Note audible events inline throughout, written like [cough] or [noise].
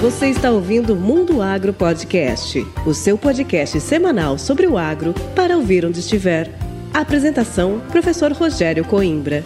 Você está ouvindo Mundo Agro Podcast, o seu podcast semanal sobre o agro para ouvir onde estiver. apresentação: Professor Rogério Coimbra.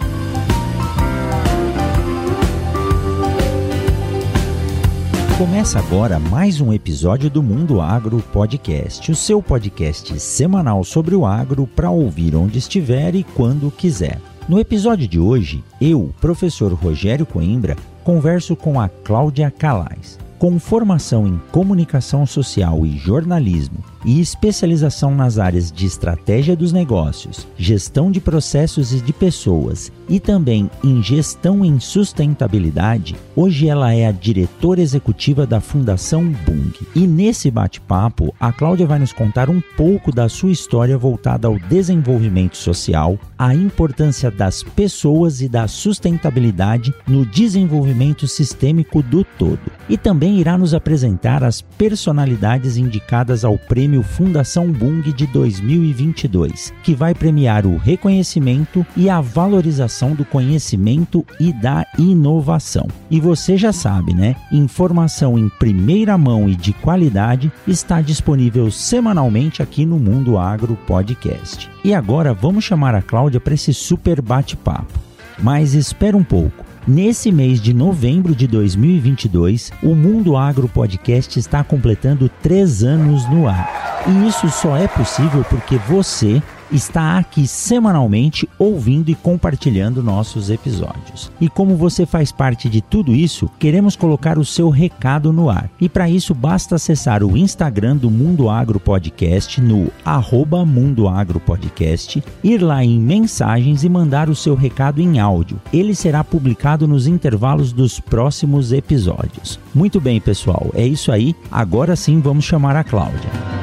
Começa agora mais um episódio do Mundo Agro Podcast, o seu podcast semanal sobre o agro para ouvir onde estiver e quando quiser. No episódio de hoje, eu, professor Rogério Coimbra, converso com a Cláudia Calais. Com formação em comunicação social e jornalismo e especialização nas áreas de estratégia dos negócios, gestão de processos e de pessoas e também em gestão em sustentabilidade, hoje ela é a diretora executiva da Fundação Bung. E nesse bate-papo, a Cláudia vai nos contar um pouco da sua história voltada ao desenvolvimento social, a importância das pessoas e da sustentabilidade no desenvolvimento sistêmico do todo. E também irá nos apresentar as personalidades indicadas ao Prêmio Fundação Bung de 2022, que vai premiar o reconhecimento e a valorização do conhecimento e da inovação. E você já sabe, né? Informação em primeira mão e de qualidade está disponível semanalmente aqui no Mundo Agro Podcast. E agora vamos chamar a Cláudia para esse super bate-papo. Mas espera um pouco. Nesse mês de novembro de 2022, o Mundo Agro Podcast está completando três anos no ar. E isso só é possível porque você está aqui semanalmente ouvindo e compartilhando nossos episódios. E como você faz parte de tudo isso, queremos colocar o seu recado no ar. E para isso basta acessar o Instagram do Mundo Agro Podcast no arroba Mundo Agro Podcast, ir lá em mensagens e mandar o seu recado em áudio. Ele será publicado nos intervalos dos próximos episódios. Muito bem, pessoal, é isso aí. Agora sim vamos chamar a Cláudia.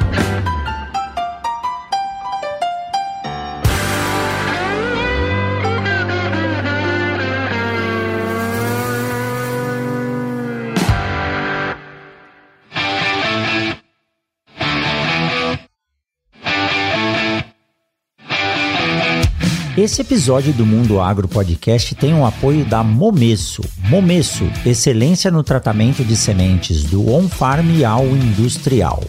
Esse episódio do Mundo Agro Podcast tem o apoio da Momesso. Momesso, excelência no tratamento de sementes do on-farm ao industrial.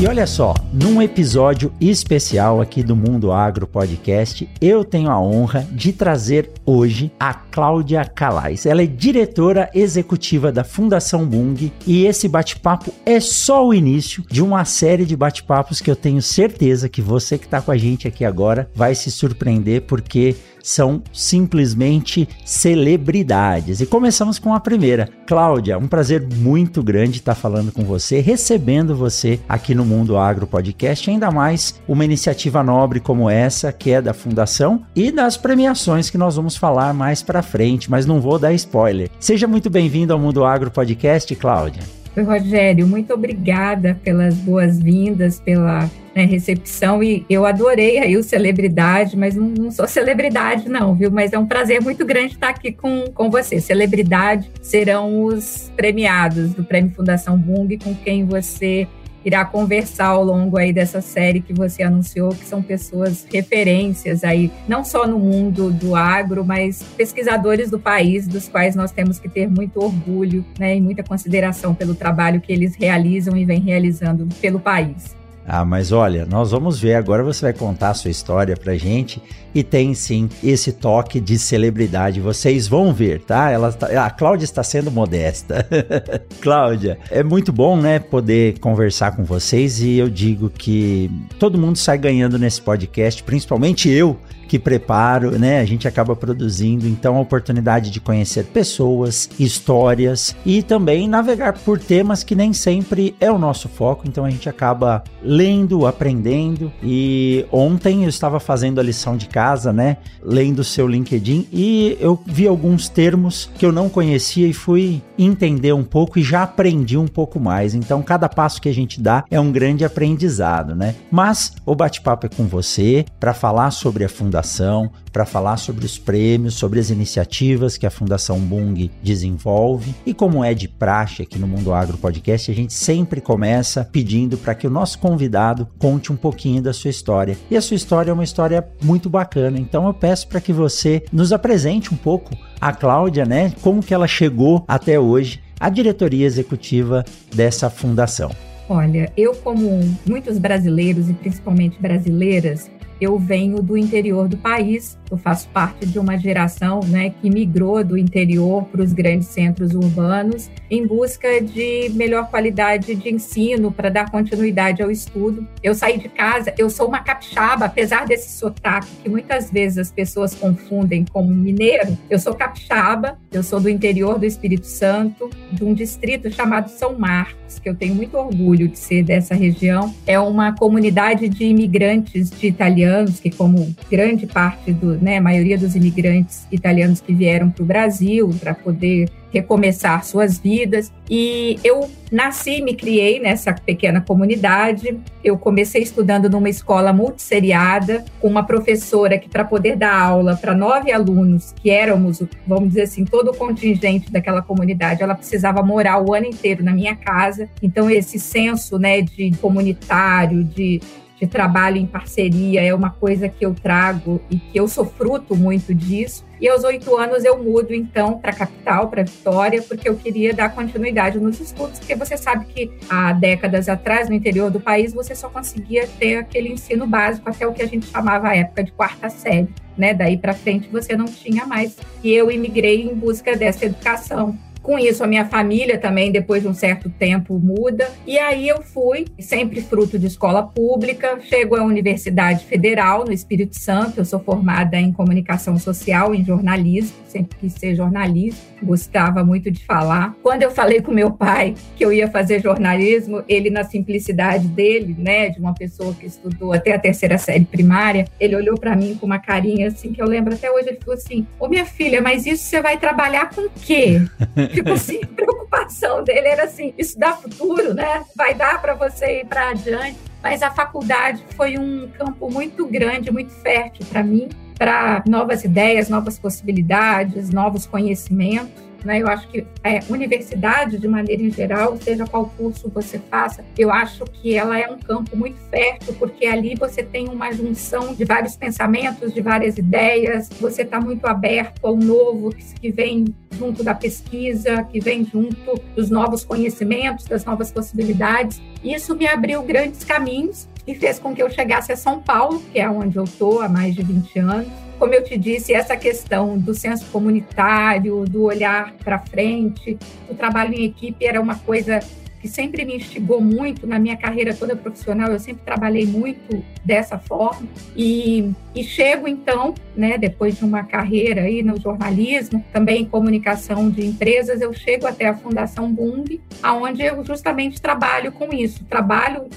E olha só, num episódio especial aqui do Mundo Agro Podcast, eu tenho a honra de trazer hoje a Cláudia Calais. Ela é diretora executiva da Fundação Bung e esse bate-papo é só o início de uma série de bate-papos que eu tenho certeza que você que está com a gente aqui agora vai se surpreender porque são simplesmente celebridades. E começamos com a primeira. Cláudia, um prazer muito grande estar falando com você, recebendo você aqui no Mundo Agro Podcast, ainda mais uma iniciativa nobre como essa, que é da Fundação, e das premiações que nós vamos falar mais para frente, mas não vou dar spoiler. Seja muito bem-vindo ao Mundo Agro Podcast, Cláudia. Rogério, muito obrigada pelas boas-vindas, pela né, recepção e eu adorei aí o celebridade, mas não, não, sou celebridade não, viu? Mas é um prazer muito grande estar aqui com, com você. Celebridade serão os premiados do Prêmio Fundação Bung, com quem você irá conversar ao longo aí dessa série que você anunciou, que são pessoas referências aí, não só no mundo do agro, mas pesquisadores do país, dos quais nós temos que ter muito orgulho né, e muita consideração pelo trabalho que eles realizam e vêm realizando pelo país. Ah, mas olha, nós vamos ver agora. Você vai contar a sua história pra gente e tem sim esse toque de celebridade. Vocês vão ver, tá? Ela tá, a Cláudia está sendo modesta. [laughs] Cláudia, é muito bom, né, poder conversar com vocês e eu digo que todo mundo sai ganhando nesse podcast, principalmente eu que preparo, né? A gente acaba produzindo, então a oportunidade de conhecer pessoas, histórias e também navegar por temas que nem sempre é o nosso foco, então a gente acaba lendo, aprendendo. E ontem eu estava fazendo a lição de casa, né? Lendo o seu LinkedIn e eu vi alguns termos que eu não conhecia e fui entender um pouco e já aprendi um pouco mais. Então cada passo que a gente dá é um grande aprendizado, né? Mas o bate-papo é com você para falar sobre a fundação fundação, para falar sobre os prêmios, sobre as iniciativas que a Fundação Bung desenvolve. E como é de praxe aqui no Mundo Agro Podcast, a gente sempre começa pedindo para que o nosso convidado conte um pouquinho da sua história. E a sua história é uma história muito bacana, então eu peço para que você nos apresente um pouco a Cláudia, né? Como que ela chegou até hoje à diretoria executiva dessa fundação. Olha, eu como muitos brasileiros e principalmente brasileiras, eu venho do interior do país, eu faço parte de uma geração né, que migrou do interior para os grandes centros urbanos em busca de melhor qualidade de ensino para dar continuidade ao estudo. Eu saí de casa, eu sou uma capixaba, apesar desse sotaque que muitas vezes as pessoas confundem como mineiro, eu sou capixaba, eu sou do interior do Espírito Santo, de um distrito chamado São Marcos, que eu tenho muito orgulho de ser dessa região. É uma comunidade de imigrantes de italianos que como grande parte do, né, a maioria dos imigrantes italianos que vieram para o Brasil para poder recomeçar suas vidas. E eu nasci e me criei nessa pequena comunidade. Eu comecei estudando numa escola multisseriada, com uma professora que, para poder dar aula para nove alunos, que éramos, vamos dizer assim, todo o contingente daquela comunidade, ela precisava morar o ano inteiro na minha casa. Então, esse senso né, de comunitário, de de trabalho em parceria é uma coisa que eu trago e que eu sou fruto muito disso. E aos oito anos eu mudo então para a capital, para Vitória, porque eu queria dar continuidade nos estudos, porque você sabe que há décadas atrás, no interior do país, você só conseguia ter aquele ensino básico até o que a gente chamava a época de quarta série. Né? Daí para frente você não tinha mais. E eu imigrei em busca dessa educação. Com isso, a minha família também, depois de um certo tempo, muda. E aí eu fui, sempre fruto de escola pública, chego à Universidade Federal, no Espírito Santo. Eu sou formada em comunicação social, em jornalismo, sempre quis ser jornalista, gostava muito de falar. Quando eu falei com meu pai que eu ia fazer jornalismo, ele, na simplicidade dele, né, de uma pessoa que estudou até a terceira série primária, ele olhou para mim com uma carinha assim, que eu lembro até hoje, ele falou assim: Ô minha filha, mas isso você vai trabalhar com o quê? [laughs] tipo assim, a preocupação dele era assim, isso dá futuro, né? Vai dar para você ir para adiante. Mas a faculdade foi um campo muito grande, muito fértil para mim, para novas ideias, novas possibilidades, novos conhecimentos. Né? Eu acho que é, universidade, de maneira geral, seja qual curso você faça, eu acho que ela é um campo muito fértil, porque ali você tem uma junção de vários pensamentos, de várias ideias, você está muito aberto ao novo que vem junto da pesquisa, que vem junto dos novos conhecimentos, das novas possibilidades. Isso me abriu grandes caminhos e fez com que eu chegasse a São Paulo, que é onde eu estou há mais de 20 anos, como eu te disse, essa questão do senso comunitário, do olhar para frente, o trabalho em equipe era uma coisa que sempre me instigou muito na minha carreira toda profissional. Eu sempre trabalhei muito dessa forma e, e chego então, né, depois de uma carreira aí no jornalismo, também em comunicação de empresas, eu chego até a Fundação Bung, aonde eu justamente trabalho com isso. Trabalho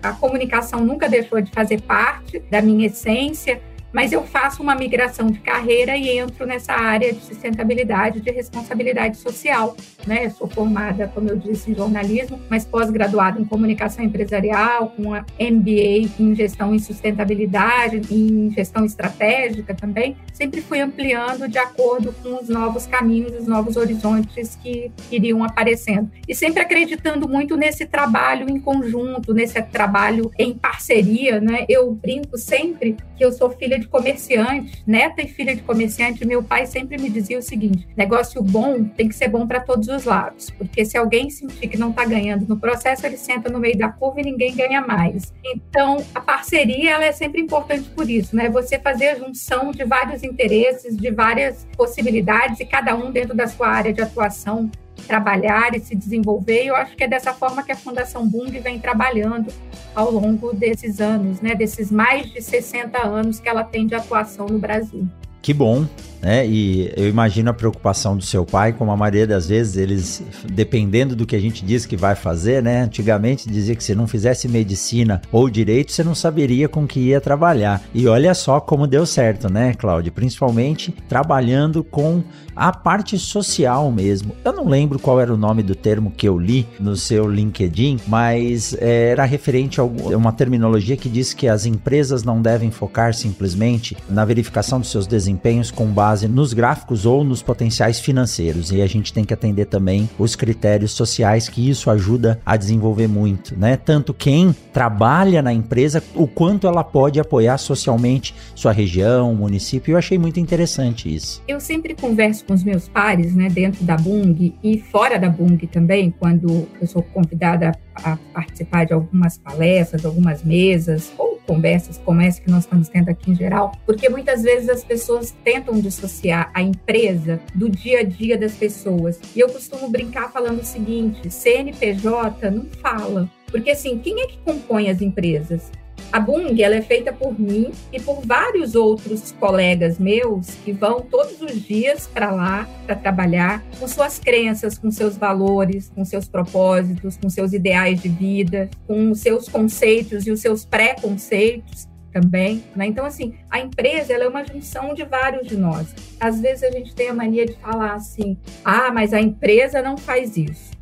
a comunicação nunca deixou de fazer parte da minha essência mas eu faço uma migração de carreira e entro nessa área de sustentabilidade, de responsabilidade social. Né? Eu sou formada, como eu disse, em jornalismo, mas pós-graduada em comunicação empresarial, com uma MBA em gestão em sustentabilidade, em gestão estratégica também. Sempre fui ampliando de acordo com os novos caminhos, os novos horizontes que iriam aparecendo. E sempre acreditando muito nesse trabalho em conjunto, nesse trabalho em parceria. Né? Eu brinco sempre que eu sou filha de comerciante, neta e filha de comerciante, meu pai sempre me dizia o seguinte: negócio bom tem que ser bom para todos os lados, porque se alguém sentir que não está ganhando no processo, ele senta no meio da curva e ninguém ganha mais. Então, a parceria ela é sempre importante por isso, né? Você fazer a junção de vários interesses, de várias possibilidades e cada um dentro da sua área de atuação trabalhar e se desenvolver. E eu acho que é dessa forma que a Fundação Bung vem trabalhando ao longo desses anos, né, desses mais de 60 anos que ela tem de atuação no Brasil. Que bom. Né? E eu imagino a preocupação do seu pai, como a maioria das vezes eles, dependendo do que a gente diz que vai fazer, né? Antigamente dizia que se não fizesse medicina ou direito, você não saberia com que ia trabalhar. E olha só como deu certo, né, Cláudio? Principalmente trabalhando com a parte social mesmo. Eu não lembro qual era o nome do termo que eu li no seu LinkedIn, mas é, era referente a uma terminologia que diz que as empresas não devem focar simplesmente na verificação dos seus desempenhos com base nos gráficos ou nos potenciais financeiros. E a gente tem que atender também os critérios sociais que isso ajuda a desenvolver muito, né? Tanto quem trabalha na empresa, o quanto ela pode apoiar socialmente sua região, município. Eu achei muito interessante isso. Eu sempre converso com os meus pares, né, dentro da Bung e fora da Bung também, quando eu sou convidada a participar de algumas palestras, algumas mesas ou conversas como essa que nós estamos tendo aqui em geral, porque muitas vezes as pessoas tentam dissociar a empresa do dia a dia das pessoas. E eu costumo brincar falando o seguinte: CNPJ não fala. Porque assim, quem é que compõe as empresas? A Bung ela é feita por mim e por vários outros colegas meus que vão todos os dias para lá para trabalhar com suas crenças, com seus valores, com seus propósitos, com seus ideais de vida, com os seus conceitos e os seus preconceitos também, né? Então assim, a empresa ela é uma junção de vários de nós. Às vezes a gente tem a mania de falar assim: "Ah, mas a empresa não faz isso".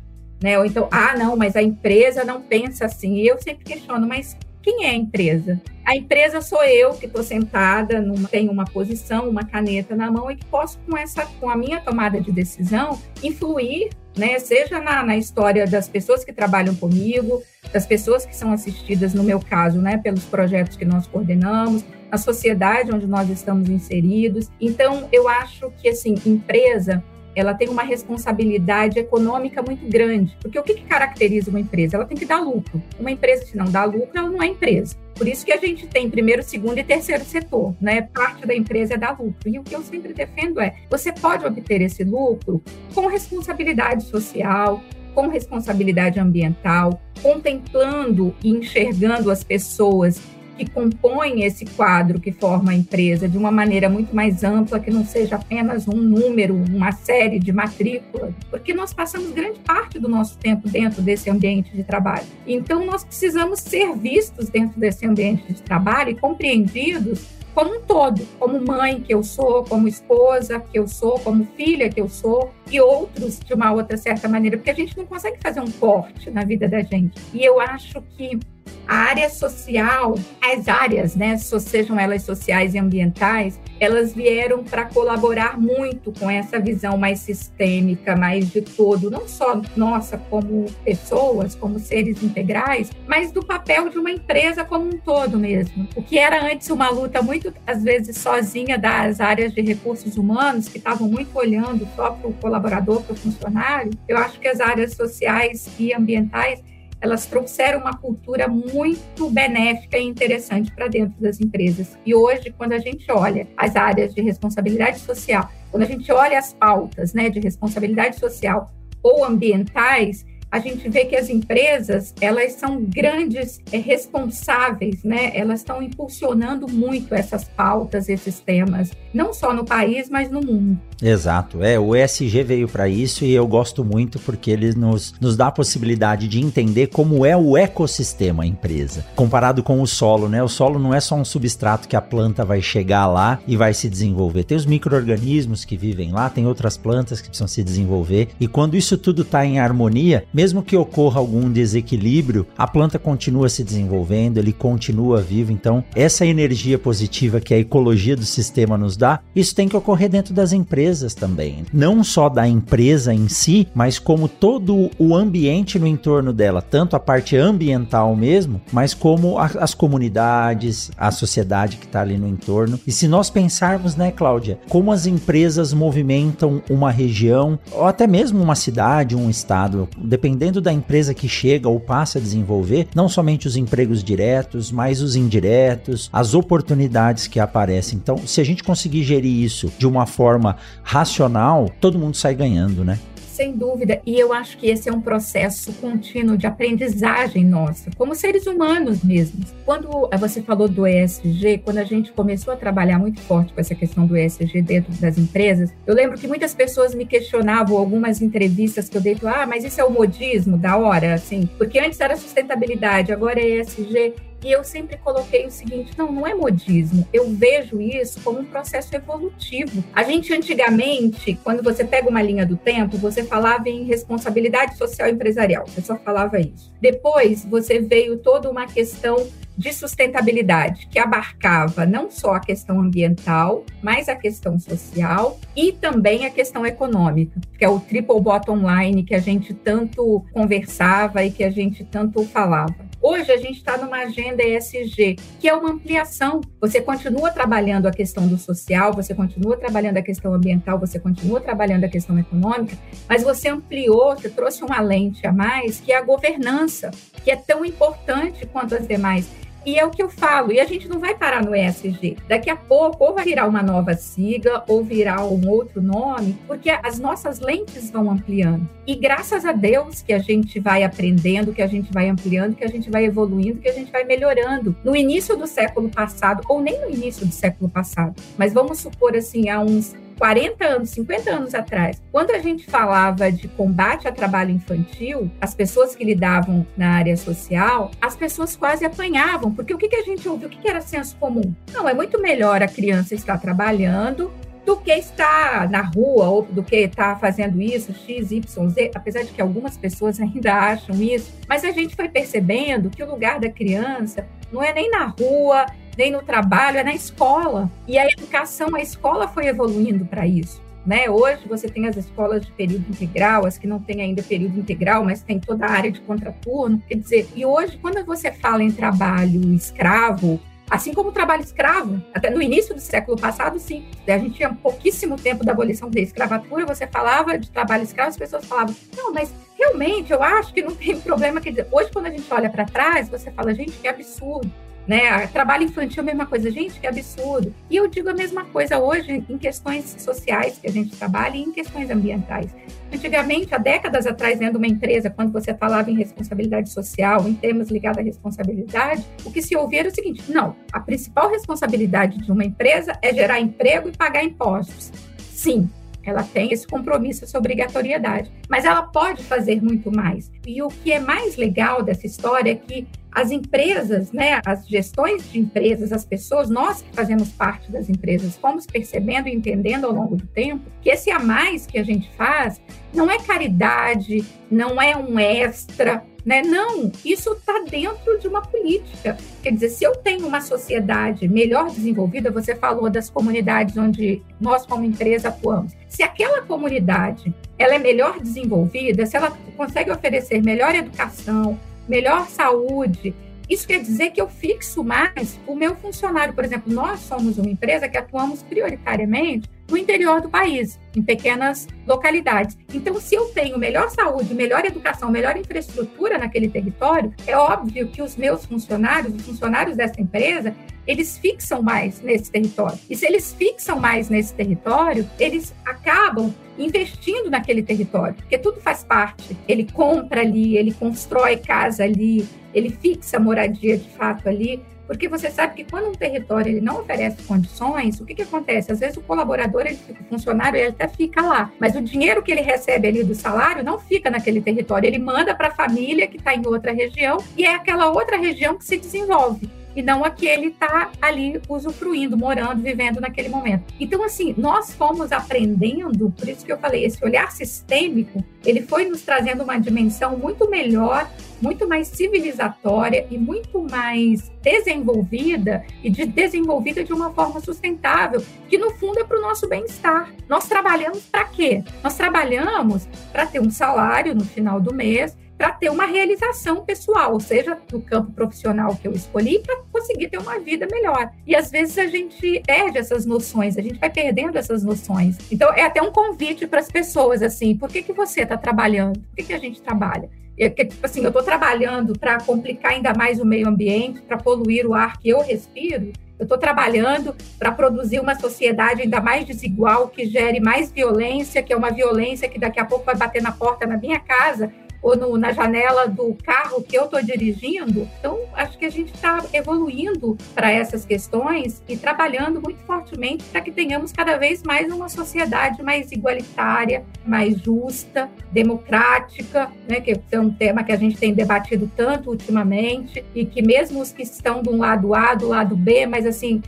Né? Ou então, ah, não, mas a empresa não pensa assim. E eu sempre questiono, mas quem é a empresa? A empresa sou eu que estou sentada, numa, tenho uma posição, uma caneta na mão e que posso, com, essa, com a minha tomada de decisão, influir, né, seja na, na história das pessoas que trabalham comigo, das pessoas que são assistidas, no meu caso, né, pelos projetos que nós coordenamos, na sociedade onde nós estamos inseridos. Então, eu acho que, assim, empresa ela tem uma responsabilidade econômica muito grande. Porque o que, que, caracteriza uma empresa? Ela tem que dar lucro. Uma empresa, se não dá lucro, ela não é empresa. Por isso que a gente tem primeiro, segundo e terceiro setor, né? Parte da empresa é dar lucro. E o que eu sempre defendo é: você pode obter esse lucro com responsabilidade social, com responsabilidade ambiental, contemplando e enxergando as pessoas que compõem esse quadro que forma a empresa de uma maneira muito mais ampla, que não seja apenas um número, uma série de matrícula, porque nós passamos grande parte do nosso tempo dentro desse ambiente de trabalho. Então, nós precisamos ser vistos dentro desse ambiente de trabalho e compreendidos como um todo, como mãe que eu sou, como esposa que eu sou, como filha que eu sou, e outros de uma outra certa maneira, porque a gente não consegue fazer um corte na vida da gente. E eu acho que a área social, as áreas, né, sejam elas sociais e ambientais, elas vieram para colaborar muito com essa visão mais sistêmica, mais de todo, não só nossa como pessoas, como seres integrais, mas do papel de uma empresa como um todo mesmo. O que era antes uma luta muito, às vezes, sozinha das áreas de recursos humanos, que estavam muito olhando só para o colaborador, para o funcionário, eu acho que as áreas sociais e ambientais elas trouxeram uma cultura muito benéfica e interessante para dentro das empresas. E hoje, quando a gente olha as áreas de responsabilidade social, quando a gente olha as pautas né, de responsabilidade social ou ambientais, a gente vê que as empresas elas são grandes é, responsáveis, né? Elas estão impulsionando muito essas pautas, esses temas, não só no país, mas no mundo. Exato, é o ESG veio para isso e eu gosto muito porque ele nos, nos dá a possibilidade de entender como é o ecossistema empresa, comparado com o solo, né? O solo não é só um substrato que a planta vai chegar lá e vai se desenvolver. Tem os micro-organismos que vivem lá, tem outras plantas que precisam se desenvolver e quando isso tudo está em harmonia, mesmo que ocorra algum desequilíbrio, a planta continua se desenvolvendo, ele continua vivo. Então, essa energia positiva que a ecologia do sistema nos dá, isso tem que ocorrer dentro das empresas também. Não só da empresa em si, mas como todo o ambiente no entorno dela, tanto a parte ambiental mesmo, mas como a, as comunidades, a sociedade que está ali no entorno. E se nós pensarmos, né, Cláudia, como as empresas movimentam uma região, ou até mesmo uma cidade, um estado, dependendo dependendo da empresa que chega ou passa a desenvolver, não somente os empregos diretos, mas os indiretos, as oportunidades que aparecem. Então, se a gente conseguir gerir isso de uma forma racional, todo mundo sai ganhando, né? Sem dúvida, e eu acho que esse é um processo contínuo de aprendizagem nossa, como seres humanos mesmos. Quando você falou do ESG, quando a gente começou a trabalhar muito forte com essa questão do ESG dentro das empresas, eu lembro que muitas pessoas me questionavam algumas entrevistas que eu dei, ah, mas isso é o modismo da hora, assim, porque antes era sustentabilidade, agora é ESG. E eu sempre coloquei o seguinte: não, não é modismo. Eu vejo isso como um processo evolutivo. A gente, antigamente, quando você pega uma linha do tempo, você falava em responsabilidade social empresarial, você só falava isso. Depois, você veio toda uma questão de sustentabilidade, que abarcava não só a questão ambiental, mas a questão social e também a questão econômica, que é o triple bottom line que a gente tanto conversava e que a gente tanto falava. Hoje a gente está numa agenda ESG, que é uma ampliação. Você continua trabalhando a questão do social, você continua trabalhando a questão ambiental, você continua trabalhando a questão econômica, mas você ampliou, você trouxe uma lente a mais, que é a governança, que é tão importante quanto as demais. E é o que eu falo, e a gente não vai parar no ESG. Daqui a pouco, ou vai virar uma nova sigla, ou virar um outro nome, porque as nossas lentes vão ampliando. E graças a Deus que a gente vai aprendendo, que a gente vai ampliando, que a gente vai evoluindo, que a gente vai melhorando. No início do século passado, ou nem no início do século passado, mas vamos supor assim, há uns 40 anos, 50 anos atrás, quando a gente falava de combate a trabalho infantil, as pessoas que lidavam na área social, as pessoas quase apanhavam, porque o que, que a gente ouviu? O que, que era senso comum? Não, é muito melhor a criança estar trabalhando do que estar na rua ou do que estar fazendo isso, X, Y, Z, apesar de que algumas pessoas ainda acham isso, mas a gente foi percebendo que o lugar da criança não é nem na rua, nem no trabalho, é na escola. E a educação, a escola foi evoluindo para isso. Né? Hoje você tem as escolas de período integral, as que não têm ainda período integral, mas tem toda a área de contraturno. Quer dizer, e hoje, quando você fala em trabalho escravo, assim como o trabalho escravo, até no início do século passado, sim, a gente tinha pouquíssimo tempo da abolição da escravatura, você falava de trabalho escravo, as pessoas falavam, não, mas realmente eu acho que não tem [laughs] problema. Quer dizer, hoje, quando a gente olha para trás, você fala, gente, que absurdo. Né? Trabalho infantil é a mesma coisa, gente, que absurdo. E eu digo a mesma coisa hoje em questões sociais que a gente trabalha e em questões ambientais. Antigamente, há décadas atrás, dentro de uma empresa, quando você falava em responsabilidade social, em termos ligados à responsabilidade, o que se ouvia era o seguinte: não, a principal responsabilidade de uma empresa é gerar emprego e pagar impostos. Sim, ela tem esse compromisso, essa obrigatoriedade, mas ela pode fazer muito mais. E o que é mais legal dessa história é que as empresas, né, as gestões de empresas, as pessoas, nós que fazemos parte das empresas, fomos percebendo e entendendo ao longo do tempo que esse a mais que a gente faz não é caridade, não é um extra, né? Não, isso está dentro de uma política. Quer dizer, se eu tenho uma sociedade melhor desenvolvida, você falou das comunidades onde nós, como empresa, atuamos. Se aquela comunidade ela é melhor desenvolvida, se ela consegue oferecer melhor educação, melhor saúde, isso quer dizer que eu fixo mais o meu funcionário. Por exemplo, nós somos uma empresa que atuamos prioritariamente no interior do país, em pequenas localidades. Então, se eu tenho melhor saúde, melhor educação, melhor infraestrutura naquele território, é óbvio que os meus funcionários, os funcionários dessa empresa, eles fixam mais nesse território. E se eles fixam mais nesse território, eles acabam investindo naquele território, porque tudo faz parte. Ele compra ali, ele constrói casa ali, ele fixa moradia de fato ali, porque você sabe que quando um território ele não oferece condições, o que, que acontece? Às vezes o colaborador, ele, o funcionário, ele até fica lá, mas o dinheiro que ele recebe ali do salário não fica naquele território, ele manda para a família que está em outra região e é aquela outra região que se desenvolve e não a que ele está ali usufruindo, morando, vivendo naquele momento. Então, assim, nós fomos aprendendo, por isso que eu falei, esse olhar sistêmico, ele foi nos trazendo uma dimensão muito melhor, muito mais civilizatória e muito mais desenvolvida e de desenvolvida de uma forma sustentável, que no fundo é para o nosso bem-estar. Nós trabalhamos para quê? Nós trabalhamos para ter um salário no final do mês, para ter uma realização pessoal, seja, no campo profissional que eu escolhi, para conseguir ter uma vida melhor. E às vezes a gente perde essas noções, a gente vai perdendo essas noções. Então é até um convite para as pessoas assim: por que, que você está trabalhando? Por que, que a gente trabalha? Tipo assim, eu estou trabalhando para complicar ainda mais o meio ambiente, para poluir o ar que eu respiro, eu estou trabalhando para produzir uma sociedade ainda mais desigual, que gere mais violência, que é uma violência que daqui a pouco vai bater na porta na minha casa ou no, na janela do carro que eu estou dirigindo. Então, acho que a gente está evoluindo para essas questões e trabalhando muito fortemente para que tenhamos cada vez mais uma sociedade mais igualitária, mais justa, democrática, né, que é um tema que a gente tem debatido tanto ultimamente e que mesmo os que estão do lado A, do lado B, mas assim,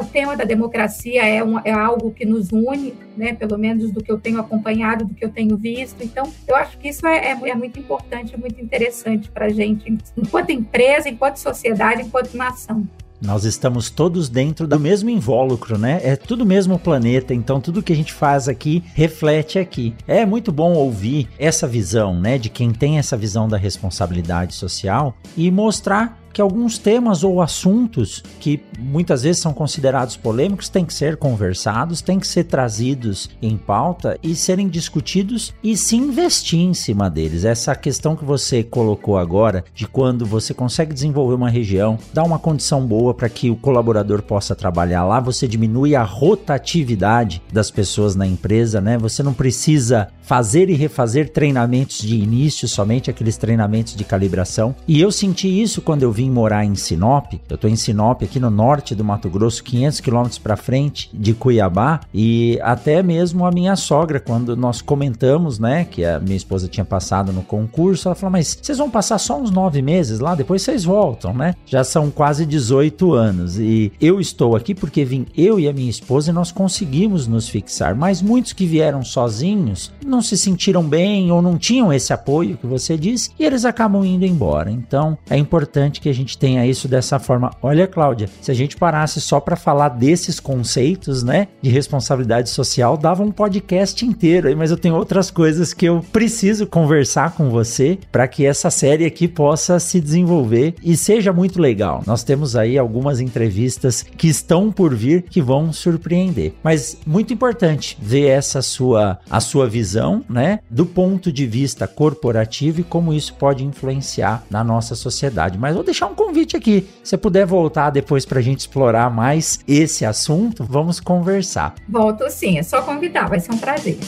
o tema da democracia é, um, é algo que nos une, né, pelo menos do que eu tenho acompanhado, do que eu tenho visto. Então, eu acho que isso é, é, é muito importante, muito interessante para a gente, enquanto empresa, enquanto sociedade, enquanto nação. Nós estamos todos dentro do mesmo invólucro, né? É tudo mesmo planeta, então tudo que a gente faz aqui reflete aqui. É muito bom ouvir essa visão, né, de quem tem essa visão da responsabilidade social e mostrar que alguns temas ou assuntos que muitas vezes são considerados polêmicos têm que ser conversados, têm que ser trazidos em pauta e serem discutidos e se investir em cima deles. Essa questão que você colocou agora de quando você consegue desenvolver uma região, dar uma condição boa para que o colaborador possa trabalhar lá, você diminui a rotatividade das pessoas na empresa, né? Você não precisa fazer e refazer treinamentos de início, somente aqueles treinamentos de calibração. E eu senti isso quando eu vim vim morar em Sinop, eu tô em Sinop aqui no norte do Mato Grosso, 500 quilômetros para frente de Cuiabá, e até mesmo a minha sogra, quando nós comentamos, né, que a minha esposa tinha passado no concurso, ela falou: Mas vocês vão passar só uns nove meses lá, depois vocês voltam, né? Já são quase 18 anos. E eu estou aqui porque vim eu e a minha esposa e nós conseguimos nos fixar, mas muitos que vieram sozinhos não se sentiram bem ou não tinham esse apoio que você disse e eles acabam indo embora. Então é importante que a gente tenha isso dessa forma. Olha, Cláudia, se a gente parasse só para falar desses conceitos, né, de responsabilidade social, dava um podcast inteiro aí, mas eu tenho outras coisas que eu preciso conversar com você para que essa série aqui possa se desenvolver e seja muito legal. Nós temos aí algumas entrevistas que estão por vir que vão surpreender. Mas muito importante ver essa sua a sua visão, né, do ponto de vista corporativo e como isso pode influenciar na nossa sociedade. Mas vou deixar deixar um convite aqui. Se puder voltar depois para a gente explorar mais esse assunto, vamos conversar. Volto sim, é só convidar, vai ser um prazer.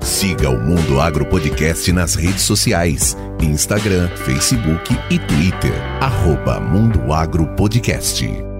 Siga o Mundo Agro Podcast nas redes sociais: Instagram, Facebook e Twitter. Arroba Mundo Agro Podcast.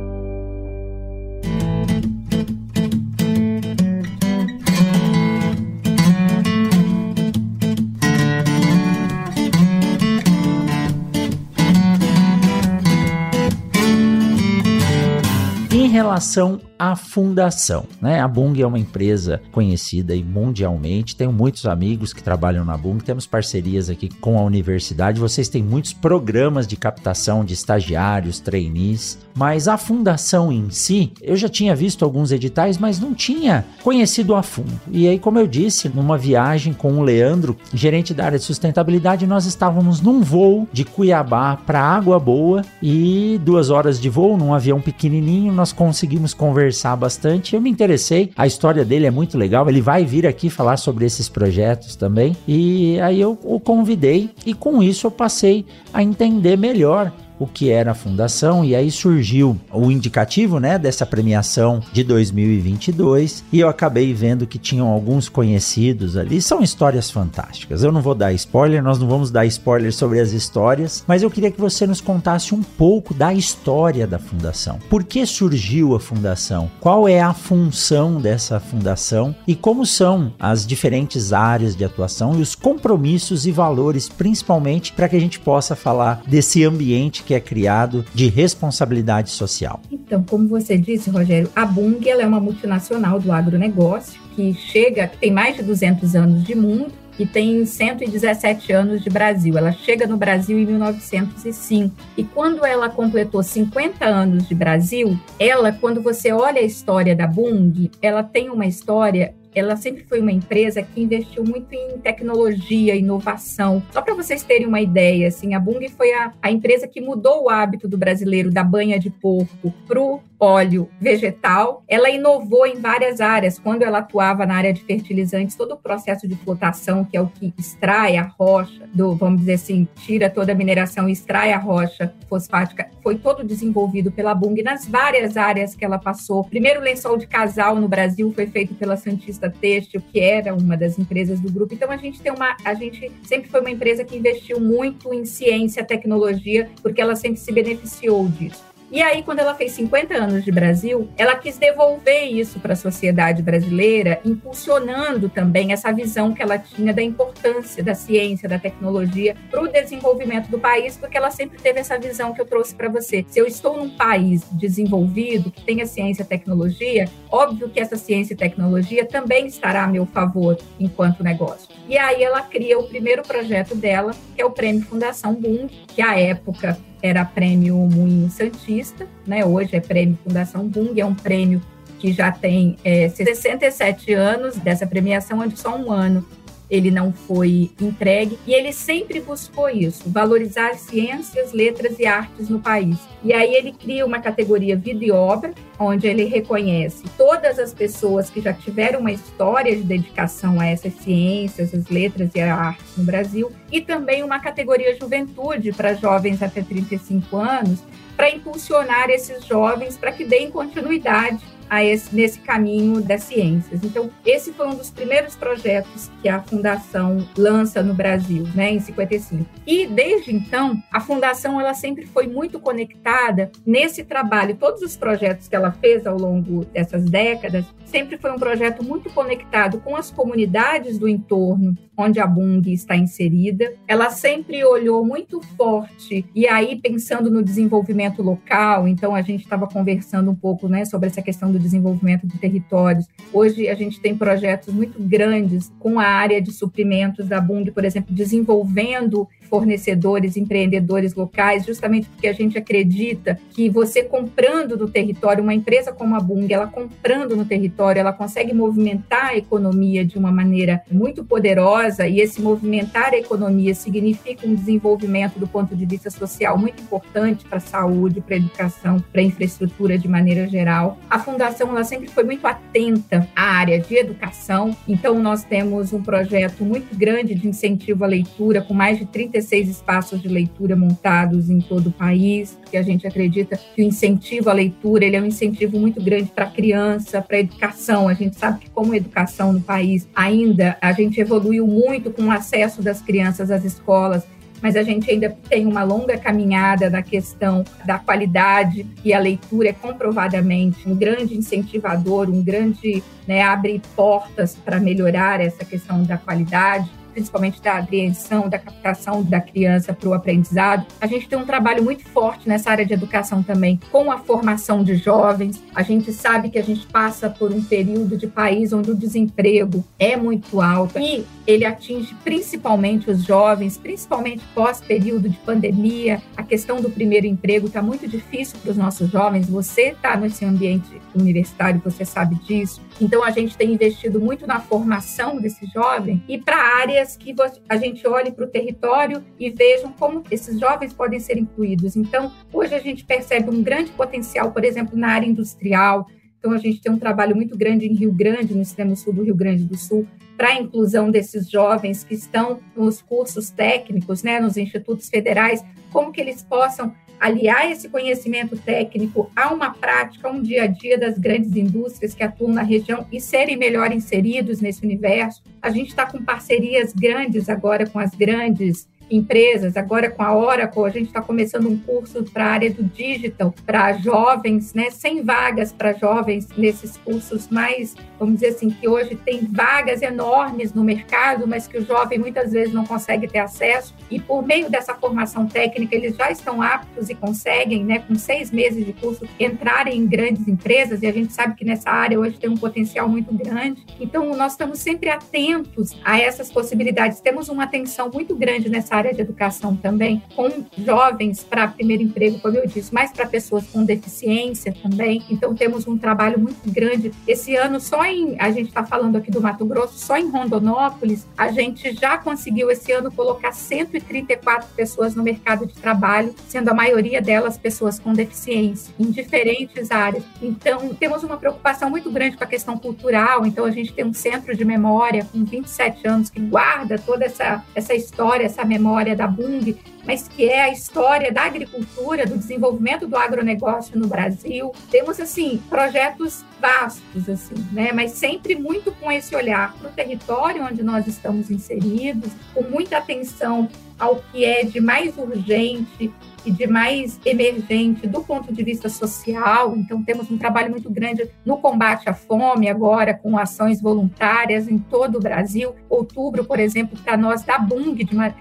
Relação à fundação, né? A Bung é uma empresa conhecida mundialmente. Tenho muitos amigos que trabalham na Bung, temos parcerias aqui com a universidade. Vocês têm muitos programas de captação de estagiários, trainees, mas a fundação em si, eu já tinha visto alguns editais, mas não tinha conhecido a fundo. E aí, como eu disse, numa viagem com o Leandro, gerente da área de sustentabilidade, nós estávamos num voo de Cuiabá para Água Boa e duas horas de voo num avião pequenininho, nós conseguimos conseguimos conversar bastante. Eu me interessei, a história dele é muito legal. Ele vai vir aqui falar sobre esses projetos também. E aí eu o convidei e com isso eu passei a entender melhor o que era a fundação e aí surgiu o indicativo, né, dessa premiação de 2022 e eu acabei vendo que tinham alguns conhecidos ali. São histórias fantásticas. Eu não vou dar spoiler, nós não vamos dar spoiler sobre as histórias, mas eu queria que você nos contasse um pouco da história da fundação. Por que surgiu a fundação? Qual é a função dessa fundação e como são as diferentes áreas de atuação e os compromissos e valores, principalmente para que a gente possa falar desse ambiente que que é criado de responsabilidade social? Então, como você disse, Rogério, a Bung é uma multinacional do agronegócio que chega, tem mais de 200 anos de mundo e tem 117 anos de Brasil. Ela chega no Brasil em 1905. E quando ela completou 50 anos de Brasil, ela, quando você olha a história da Bung, ela tem uma história ela sempre foi uma empresa que investiu muito em tecnologia, inovação. Só para vocês terem uma ideia, assim, a Bung foi a, a empresa que mudou o hábito do brasileiro da banha de porco pro óleo vegetal. Ela inovou em várias áreas. Quando ela atuava na área de fertilizantes, todo o processo de flotação, que é o que extrai a rocha, do, vamos dizer assim, tira toda a mineração e extrai a rocha fosfática, foi todo desenvolvido pela Bung nas várias áreas que ela passou. Primeiro lençol de casal no Brasil foi feito pela Santista Têxtil, que era uma das empresas do grupo. Então a gente tem uma, a gente sempre foi uma empresa que investiu muito em ciência, tecnologia, porque ela sempre se beneficiou disso. E aí, quando ela fez 50 anos de Brasil, ela quis devolver isso para a sociedade brasileira, impulsionando também essa visão que ela tinha da importância da ciência, da tecnologia para o desenvolvimento do país, porque ela sempre teve essa visão que eu trouxe para você. Se eu estou num país desenvolvido, que tenha ciência e tecnologia, óbvio que essa ciência e tecnologia também estará a meu favor enquanto negócio. E aí ela cria o primeiro projeto dela, que é o Prêmio Fundação Boom, que à época era prêmio Moinho Santista, né? hoje é prêmio Fundação Bung, é um prêmio que já tem é, 67 anos dessa premiação, onde só um ano ele não foi entregue, e ele sempre buscou isso, valorizar ciências, letras e artes no país. E aí ele cria uma categoria vida e obra, onde ele reconhece todas as pessoas que já tiveram uma história de dedicação a essas ciências, as letras e a arte no Brasil, e também uma categoria juventude para jovens até 35 anos, para impulsionar esses jovens para que deem continuidade a esse, nesse caminho das ciências. Então, esse foi um dos primeiros projetos que a Fundação lança no Brasil, né, em 55. E desde então, a Fundação ela sempre foi muito conectada nesse trabalho. Todos os projetos que ela fez ao longo dessas décadas sempre foi um projeto muito conectado com as comunidades do entorno onde a Bung está inserida. Ela sempre olhou muito forte e aí pensando no desenvolvimento local. Então a gente estava conversando um pouco, né, sobre essa questão do desenvolvimento de territórios. Hoje a gente tem projetos muito grandes com a área de suprimentos da Bung, por exemplo, desenvolvendo fornecedores, empreendedores locais, justamente porque a gente acredita que você comprando no território, uma empresa como a Bung, ela comprando no território, ela consegue movimentar a economia de uma maneira muito poderosa e esse movimentar a economia significa um desenvolvimento do ponto de vista social muito importante para a saúde, para a educação, para a infraestrutura de maneira geral. A fundação ela sempre foi muito atenta à área de educação, então nós temos um projeto muito grande de incentivo à leitura com mais de 30 16 espaços de leitura montados em todo o país, que a gente acredita que o incentivo à leitura ele é um incentivo muito grande para a criança, para a educação. A gente sabe que como educação no país ainda a gente evoluiu muito com o acesso das crianças às escolas, mas a gente ainda tem uma longa caminhada na questão da qualidade e a leitura é comprovadamente um grande incentivador, um grande né, abre portas para melhorar essa questão da qualidade principalmente da apreensão, da captação da criança para o aprendizado. A gente tem um trabalho muito forte nessa área de educação também, com a formação de jovens. A gente sabe que a gente passa por um período de país onde o desemprego é muito alto e ele atinge principalmente os jovens, principalmente pós-período de pandemia. A questão do primeiro emprego está muito difícil para os nossos jovens. Você está nesse ambiente universitário, você sabe disso. Então, a gente tem investido muito na formação desse jovem e para áreas que a gente olhe para o território e vejam como esses jovens podem ser incluídos. Então, hoje a gente percebe um grande potencial, por exemplo, na área industrial. Então, a gente tem um trabalho muito grande em Rio Grande, no extremo sul do Rio Grande do Sul, para a inclusão desses jovens que estão nos cursos técnicos, né, nos institutos federais, como que eles possam aliar esse conhecimento técnico a uma prática, a um dia a dia das grandes indústrias que atuam na região e serem melhor inseridos nesse universo. A gente está com parcerias grandes agora com as grandes empresas. Agora, com a Oracle, a gente está começando um curso para a área do digital, para jovens, né? 100 vagas para jovens nesses cursos mais, vamos dizer assim, que hoje tem vagas enormes no mercado, mas que o jovem muitas vezes não consegue ter acesso. E por meio dessa formação técnica, eles já estão aptos e conseguem, né, com seis meses de curso, entrarem em grandes empresas. E a gente sabe que nessa área hoje tem um potencial muito grande. Então, nós estamos sempre atentos a essas possibilidades. Temos uma atenção muito grande nessa área área de educação também, com jovens para primeiro emprego, como eu disse, mas para pessoas com deficiência também. Então temos um trabalho muito grande. Esse ano, só em, a gente está falando aqui do Mato Grosso, só em Rondonópolis, a gente já conseguiu esse ano colocar 134 pessoas no mercado de trabalho, sendo a maioria delas pessoas com deficiência, em diferentes áreas. Então, temos uma preocupação muito grande com a questão cultural. Então, a gente tem um centro de memória com 27 anos que guarda toda essa, essa história, essa memória da Bung, mas que é a história da agricultura, do desenvolvimento do agronegócio no Brasil. Temos, assim, projetos vastos, assim, né? Mas sempre muito com esse olhar para o território onde nós estamos inseridos, com muita atenção ao que é de mais urgente e de mais emergente do ponto de vista social. Então, temos um trabalho muito grande no combate à fome, agora com ações voluntárias em todo o Brasil. Outubro, por exemplo, para nós da Bung,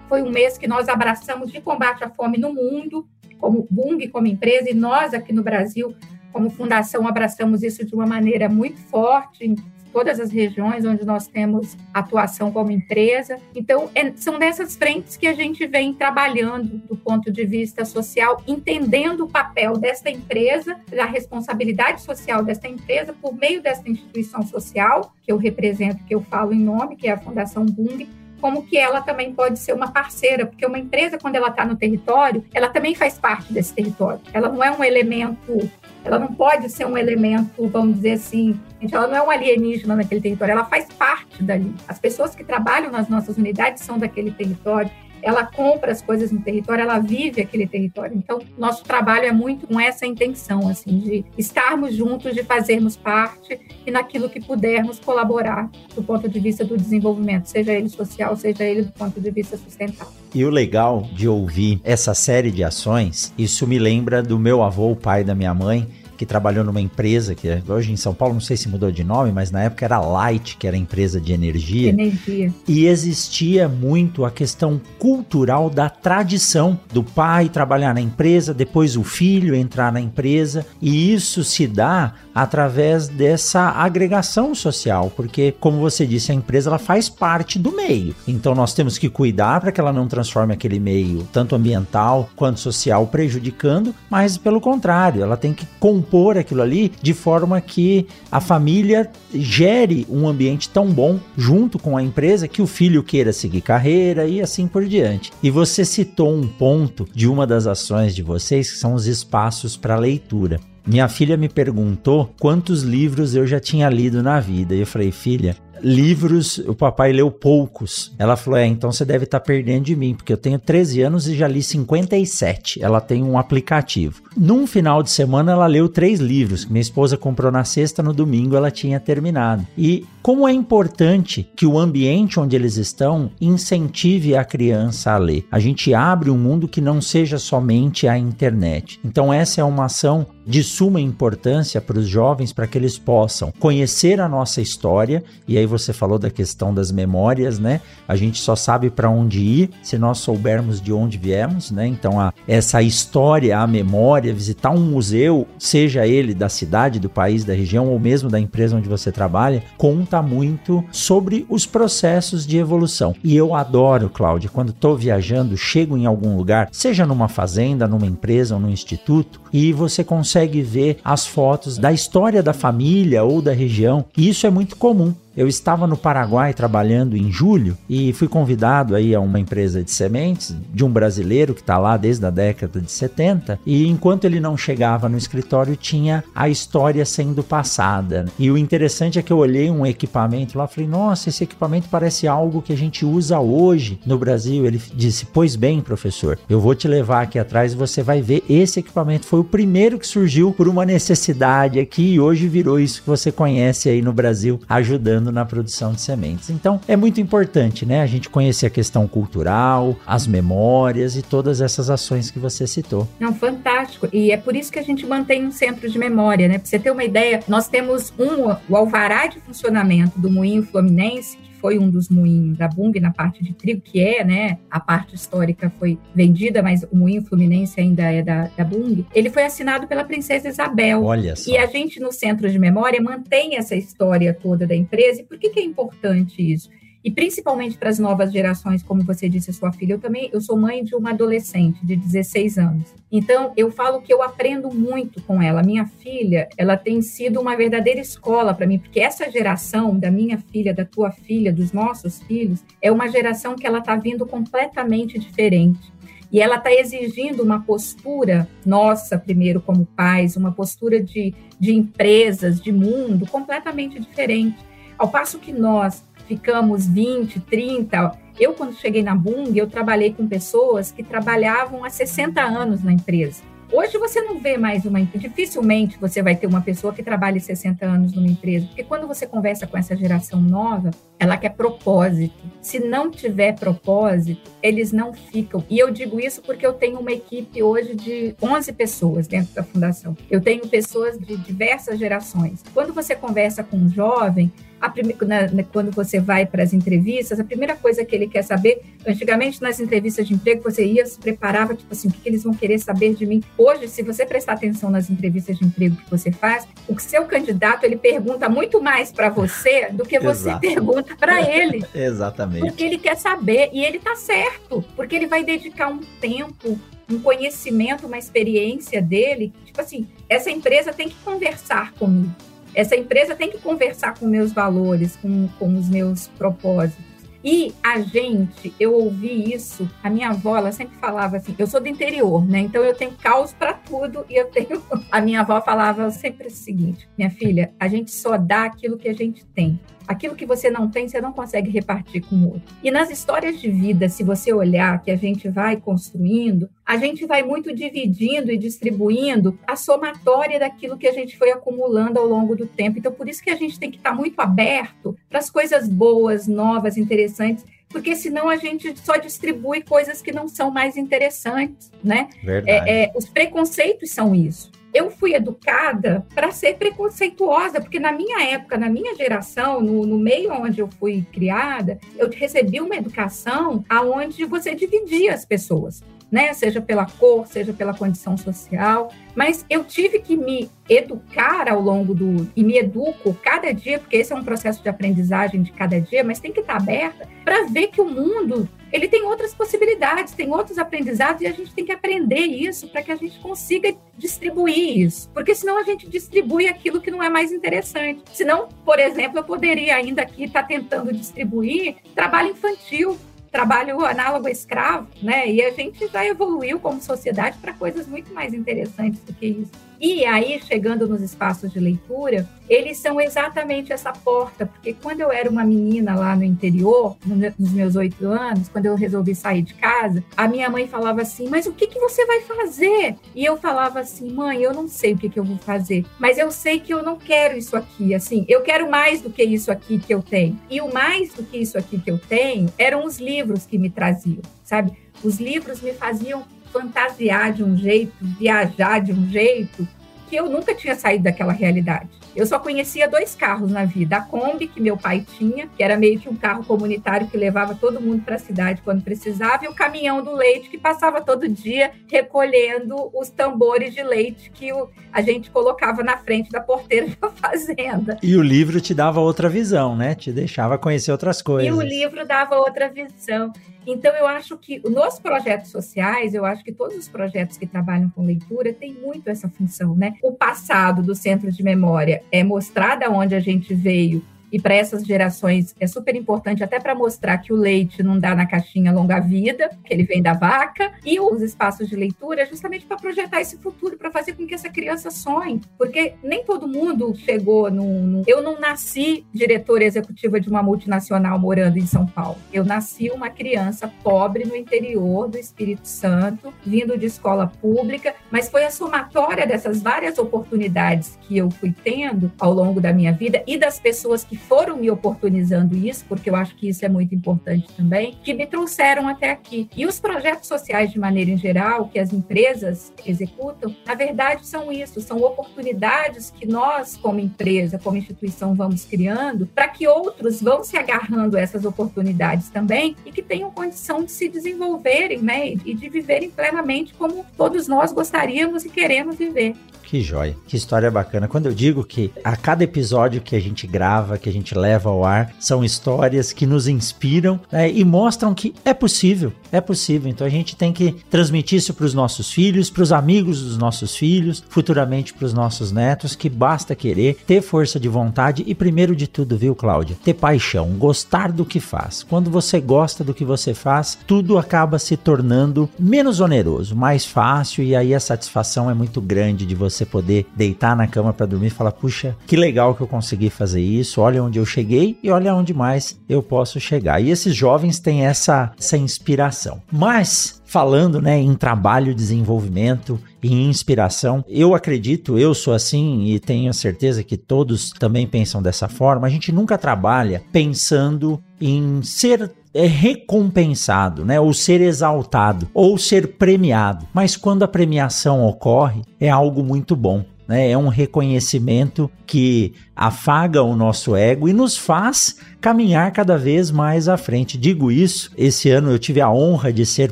foi um mês que nós abraçamos de combate à fome no mundo, como Bung, como empresa, e nós aqui no Brasil como fundação, abraçamos isso de uma maneira muito forte, todas as regiões onde nós temos atuação como empresa. Então, é, são dessas frentes que a gente vem trabalhando do ponto de vista social, entendendo o papel desta empresa, a responsabilidade social desta empresa por meio desta instituição social que eu represento, que eu falo em nome, que é a Fundação Bung, como que ela também pode ser uma parceira, porque uma empresa, quando ela está no território, ela também faz parte desse território. Ela não é um elemento ela não pode ser um elemento, vamos dizer assim, ela não é um alienígena naquele território, ela faz parte dali. As pessoas que trabalham nas nossas unidades são daquele território, ela compra as coisas no território, ela vive aquele território. Então, nosso trabalho é muito com essa intenção, assim, de estarmos juntos, de fazermos parte e naquilo que pudermos colaborar do ponto de vista do desenvolvimento, seja ele social, seja ele do ponto de vista sustentável. E o legal de ouvir essa série de ações, isso me lembra do meu avô, o pai da minha mãe, que trabalhou numa empresa que hoje em São Paulo, não sei se mudou de nome, mas na época era Light, que era empresa de energia. Energia. E existia muito a questão cultural da tradição do pai trabalhar na empresa, depois o filho entrar na empresa, e isso se dá através dessa agregação social, porque como você disse, a empresa ela faz parte do meio. Então nós temos que cuidar para que ela não transforme aquele meio tanto ambiental quanto social prejudicando, mas pelo contrário, ela tem que compor aquilo ali de forma que a família gere um ambiente tão bom junto com a empresa que o filho queira seguir carreira e assim por diante. E você citou um ponto de uma das ações de vocês que são os espaços para leitura. Minha filha me perguntou quantos livros eu já tinha lido na vida. E eu falei, filha, livros o papai leu poucos. Ela falou: É, então você deve estar tá perdendo de mim, porque eu tenho 13 anos e já li 57. Ela tem um aplicativo. Num final de semana, ela leu três livros minha esposa comprou na sexta, no domingo ela tinha terminado. E como é importante que o ambiente onde eles estão incentive a criança a ler. A gente abre um mundo que não seja somente a internet. Então, essa é uma ação de suma importância para os jovens para que eles possam conhecer a nossa história. E aí você falou da questão das memórias, né? A gente só sabe para onde ir se nós soubermos de onde viemos, né? Então, a, essa história, a memória, visitar um museu, seja ele da cidade, do país, da região ou mesmo da empresa onde você trabalha, conta muito sobre os processos de evolução. E eu adoro, Cláudia, quando estou viajando, chego em algum lugar, seja numa fazenda, numa empresa ou num instituto, e você consegue ver as fotos da história da família ou da região. E isso é muito comum. Eu estava no Paraguai trabalhando em julho e fui convidado aí a uma empresa de sementes de um brasileiro que está lá desde a década de 70 e enquanto ele não chegava no escritório tinha a história sendo passada. E o interessante é que eu olhei um equipamento lá, falei: "Nossa, esse equipamento parece algo que a gente usa hoje no Brasil". Ele disse: "Pois bem, professor, eu vou te levar aqui atrás e você vai ver esse equipamento foi o primeiro que surgiu por uma necessidade aqui e hoje virou isso que você conhece aí no Brasil, ajudando ajudando na produção de sementes. Então é muito importante, né, a gente conhecer a questão cultural, as memórias e todas essas ações que você citou. Não, fantástico. E é por isso que a gente mantém um centro de memória, né? Para você ter uma ideia, nós temos um o alvará de funcionamento do Moinho Fluminense foi um dos moinhos da Bung na parte de trigo, que é, né, a parte histórica foi vendida, mas o moinho fluminense ainda é da, da Bung, ele foi assinado pela princesa Isabel. Olha só. E a gente no Centro de Memória mantém essa história toda da empresa. E por que, que é importante isso? E principalmente para as novas gerações, como você disse, sua filha. Eu também, eu sou mãe de uma adolescente de 16 anos. Então, eu falo que eu aprendo muito com ela. Minha filha, ela tem sido uma verdadeira escola para mim, porque essa geração da minha filha, da tua filha, dos nossos filhos, é uma geração que ela está vindo completamente diferente. E ela está exigindo uma postura nossa, primeiro, como pais, uma postura de, de empresas, de mundo, completamente diferente. Ao passo que nós ficamos 20, 30. Eu, quando cheguei na Bung, eu trabalhei com pessoas que trabalhavam há 60 anos na empresa. Hoje você não vê mais uma dificilmente você vai ter uma pessoa que trabalhe 60 anos numa empresa, porque quando você conversa com essa geração nova, ela quer propósito. Se não tiver propósito, eles não ficam. E eu digo isso porque eu tenho uma equipe hoje de 11 pessoas dentro da fundação. Eu tenho pessoas de diversas gerações. Quando você conversa com um jovem, Prime... Na, na, quando você vai para as entrevistas, a primeira coisa que ele quer saber, antigamente nas entrevistas de emprego, você ia, se preparava, tipo assim, o que, que eles vão querer saber de mim? Hoje, se você prestar atenção nas entrevistas de emprego que você faz, o seu candidato, ele pergunta muito mais para você do que você Exato. pergunta para [laughs] ele. Exatamente. Porque ele quer saber, e ele tá certo, porque ele vai dedicar um tempo, um conhecimento, uma experiência dele. Tipo assim, essa empresa tem que conversar comigo. Essa empresa tem que conversar com meus valores, com, com os meus propósitos. E a gente, eu ouvi isso, a minha avó, ela sempre falava assim, eu sou do interior, né? Então eu tenho caos para tudo e eu tenho. [laughs] A minha avó falava sempre o seguinte: minha filha, a gente só dá aquilo que a gente tem. Aquilo que você não tem, você não consegue repartir com o outro. E nas histórias de vida, se você olhar que a gente vai construindo, a gente vai muito dividindo e distribuindo a somatória daquilo que a gente foi acumulando ao longo do tempo. Então, por isso que a gente tem que estar muito aberto para as coisas boas, novas, interessantes porque senão a gente só distribui coisas que não são mais interessantes, né? É, é, os preconceitos são isso eu fui educada para ser preconceituosa, porque na minha época, na minha geração, no, no, meio onde eu fui criada, eu recebi uma educação aonde você dividia as pessoas, né? Seja pela cor, seja pela condição social. Mas eu tive que me educar ao longo do. e me educo cada dia, porque esse é um processo de aprendizagem de cada dia, mas tem que estar aberta para ver que o mundo ele tem outras possibilidades, tem outros aprendizados e a gente tem que aprender isso para que a gente consiga distribuir isso, porque senão a gente distribui aquilo que não é mais interessante. Senão, por exemplo, eu poderia ainda aqui estar tá tentando distribuir trabalho infantil, trabalho análogo escravo, né? E a gente já evoluiu como sociedade para coisas muito mais interessantes do que isso. E aí, chegando nos espaços de leitura, eles são exatamente essa porta, porque quando eu era uma menina lá no interior, nos meus oito anos, quando eu resolvi sair de casa, a minha mãe falava assim: Mas o que, que você vai fazer? E eu falava assim: Mãe, eu não sei o que, que eu vou fazer, mas eu sei que eu não quero isso aqui. Assim, eu quero mais do que isso aqui que eu tenho. E o mais do que isso aqui que eu tenho eram os livros que me traziam, sabe? Os livros me faziam fantasiar de um jeito, viajar de um jeito, que eu nunca tinha saído daquela realidade. Eu só conhecia dois carros na vida: a Kombi, que meu pai tinha, que era meio que um carro comunitário que levava todo mundo para a cidade quando precisava, e o caminhão do leite, que passava todo dia recolhendo os tambores de leite que a gente colocava na frente da porteira da fazenda. E o livro te dava outra visão, né? Te deixava conhecer outras coisas. E o livro dava outra visão. Então, eu acho que nos projetos sociais, eu acho que todos os projetos que trabalham com leitura têm muito essa função, né? O passado do centro de memória é mostrar da onde a gente veio e para essas gerações é super importante até para mostrar que o leite não dá na caixinha longa vida, que ele vem da vaca, e os espaços de leitura é justamente para projetar esse futuro, para fazer com que essa criança sonhe, porque nem todo mundo chegou no, Eu não nasci diretora executiva de uma multinacional morando em São Paulo. Eu nasci uma criança pobre no interior do Espírito Santo, vindo de escola pública, mas foi a somatória dessas várias oportunidades que eu fui tendo ao longo da minha vida e das pessoas que foram me oportunizando isso, porque eu acho que isso é muito importante também, que me trouxeram até aqui. E os projetos sociais, de maneira em geral, que as empresas executam, na verdade são isso, são oportunidades que nós, como empresa, como instituição, vamos criando para que outros vão se agarrando a essas oportunidades também e que tenham condição de se desenvolverem né, e de viverem plenamente como todos nós gostaríamos e queremos viver. Que joia, que história bacana. Quando eu digo que a cada episódio que a gente grava, que a gente leva ao ar são histórias que nos inspiram né, e mostram que é possível, é possível. Então a gente tem que transmitir isso para os nossos filhos, para os amigos dos nossos filhos, futuramente para os nossos netos, que basta querer ter força de vontade e primeiro de tudo, viu, Cláudia, ter paixão, gostar do que faz. Quando você gosta do que você faz, tudo acaba se tornando menos oneroso, mais fácil e aí a satisfação é muito grande de você poder deitar na cama para dormir e falar: "Puxa, que legal que eu consegui fazer isso. Olha onde eu cheguei e olha onde mais eu posso chegar". E esses jovens têm essa essa inspiração. Mas falando né, em trabalho, desenvolvimento e inspiração. Eu acredito, eu sou assim e tenho certeza que todos também pensam dessa forma. A gente nunca trabalha pensando em ser é recompensado, né, ou ser exaltado, ou ser premiado. Mas quando a premiação ocorre, é algo muito bom. Né? É um reconhecimento que afaga o nosso ego e nos faz caminhar cada vez mais à frente. Digo isso, esse ano eu tive a honra de ser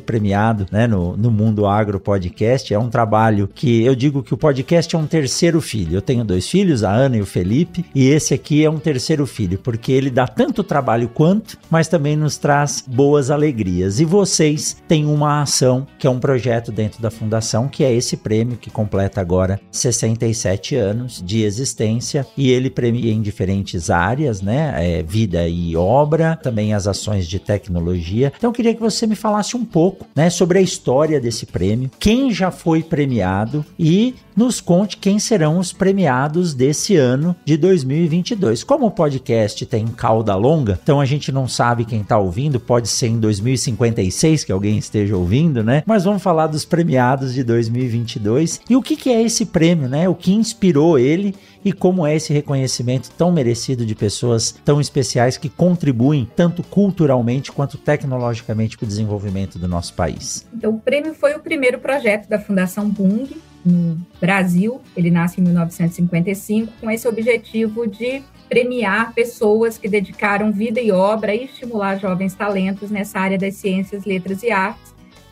premiado né, no, no Mundo Agro Podcast. É um trabalho que eu digo que o podcast é um terceiro filho. Eu tenho dois filhos, a Ana e o Felipe, e esse aqui é um terceiro filho, porque ele dá tanto trabalho quanto, mas também nos traz boas alegrias. E vocês têm uma ação que é um projeto dentro da fundação, que é esse prêmio que completa agora 67 anos de existência e ele premia em diferentes áreas, né? É, vida e obra, também as ações de tecnologia. Então eu queria que você me falasse um pouco, né, sobre a história desse prêmio, quem já foi premiado e nos conte quem serão os premiados desse ano de 2022. Como o podcast tem cauda longa, então a gente não sabe quem está ouvindo, pode ser em 2056 que alguém esteja ouvindo, né? Mas vamos falar dos premiados de 2022 e o que, que é esse prêmio, né? O que inspirou ele e como é esse reconhecimento tão merecido de pessoas tão especiais que contribuem tanto culturalmente quanto tecnologicamente para o desenvolvimento do nosso país. Então, o prêmio foi o primeiro projeto da Fundação Bung no Brasil. Ele nasce em 1955 com esse objetivo de premiar pessoas que dedicaram vida e obra e estimular jovens talentos nessa área das ciências, letras e artes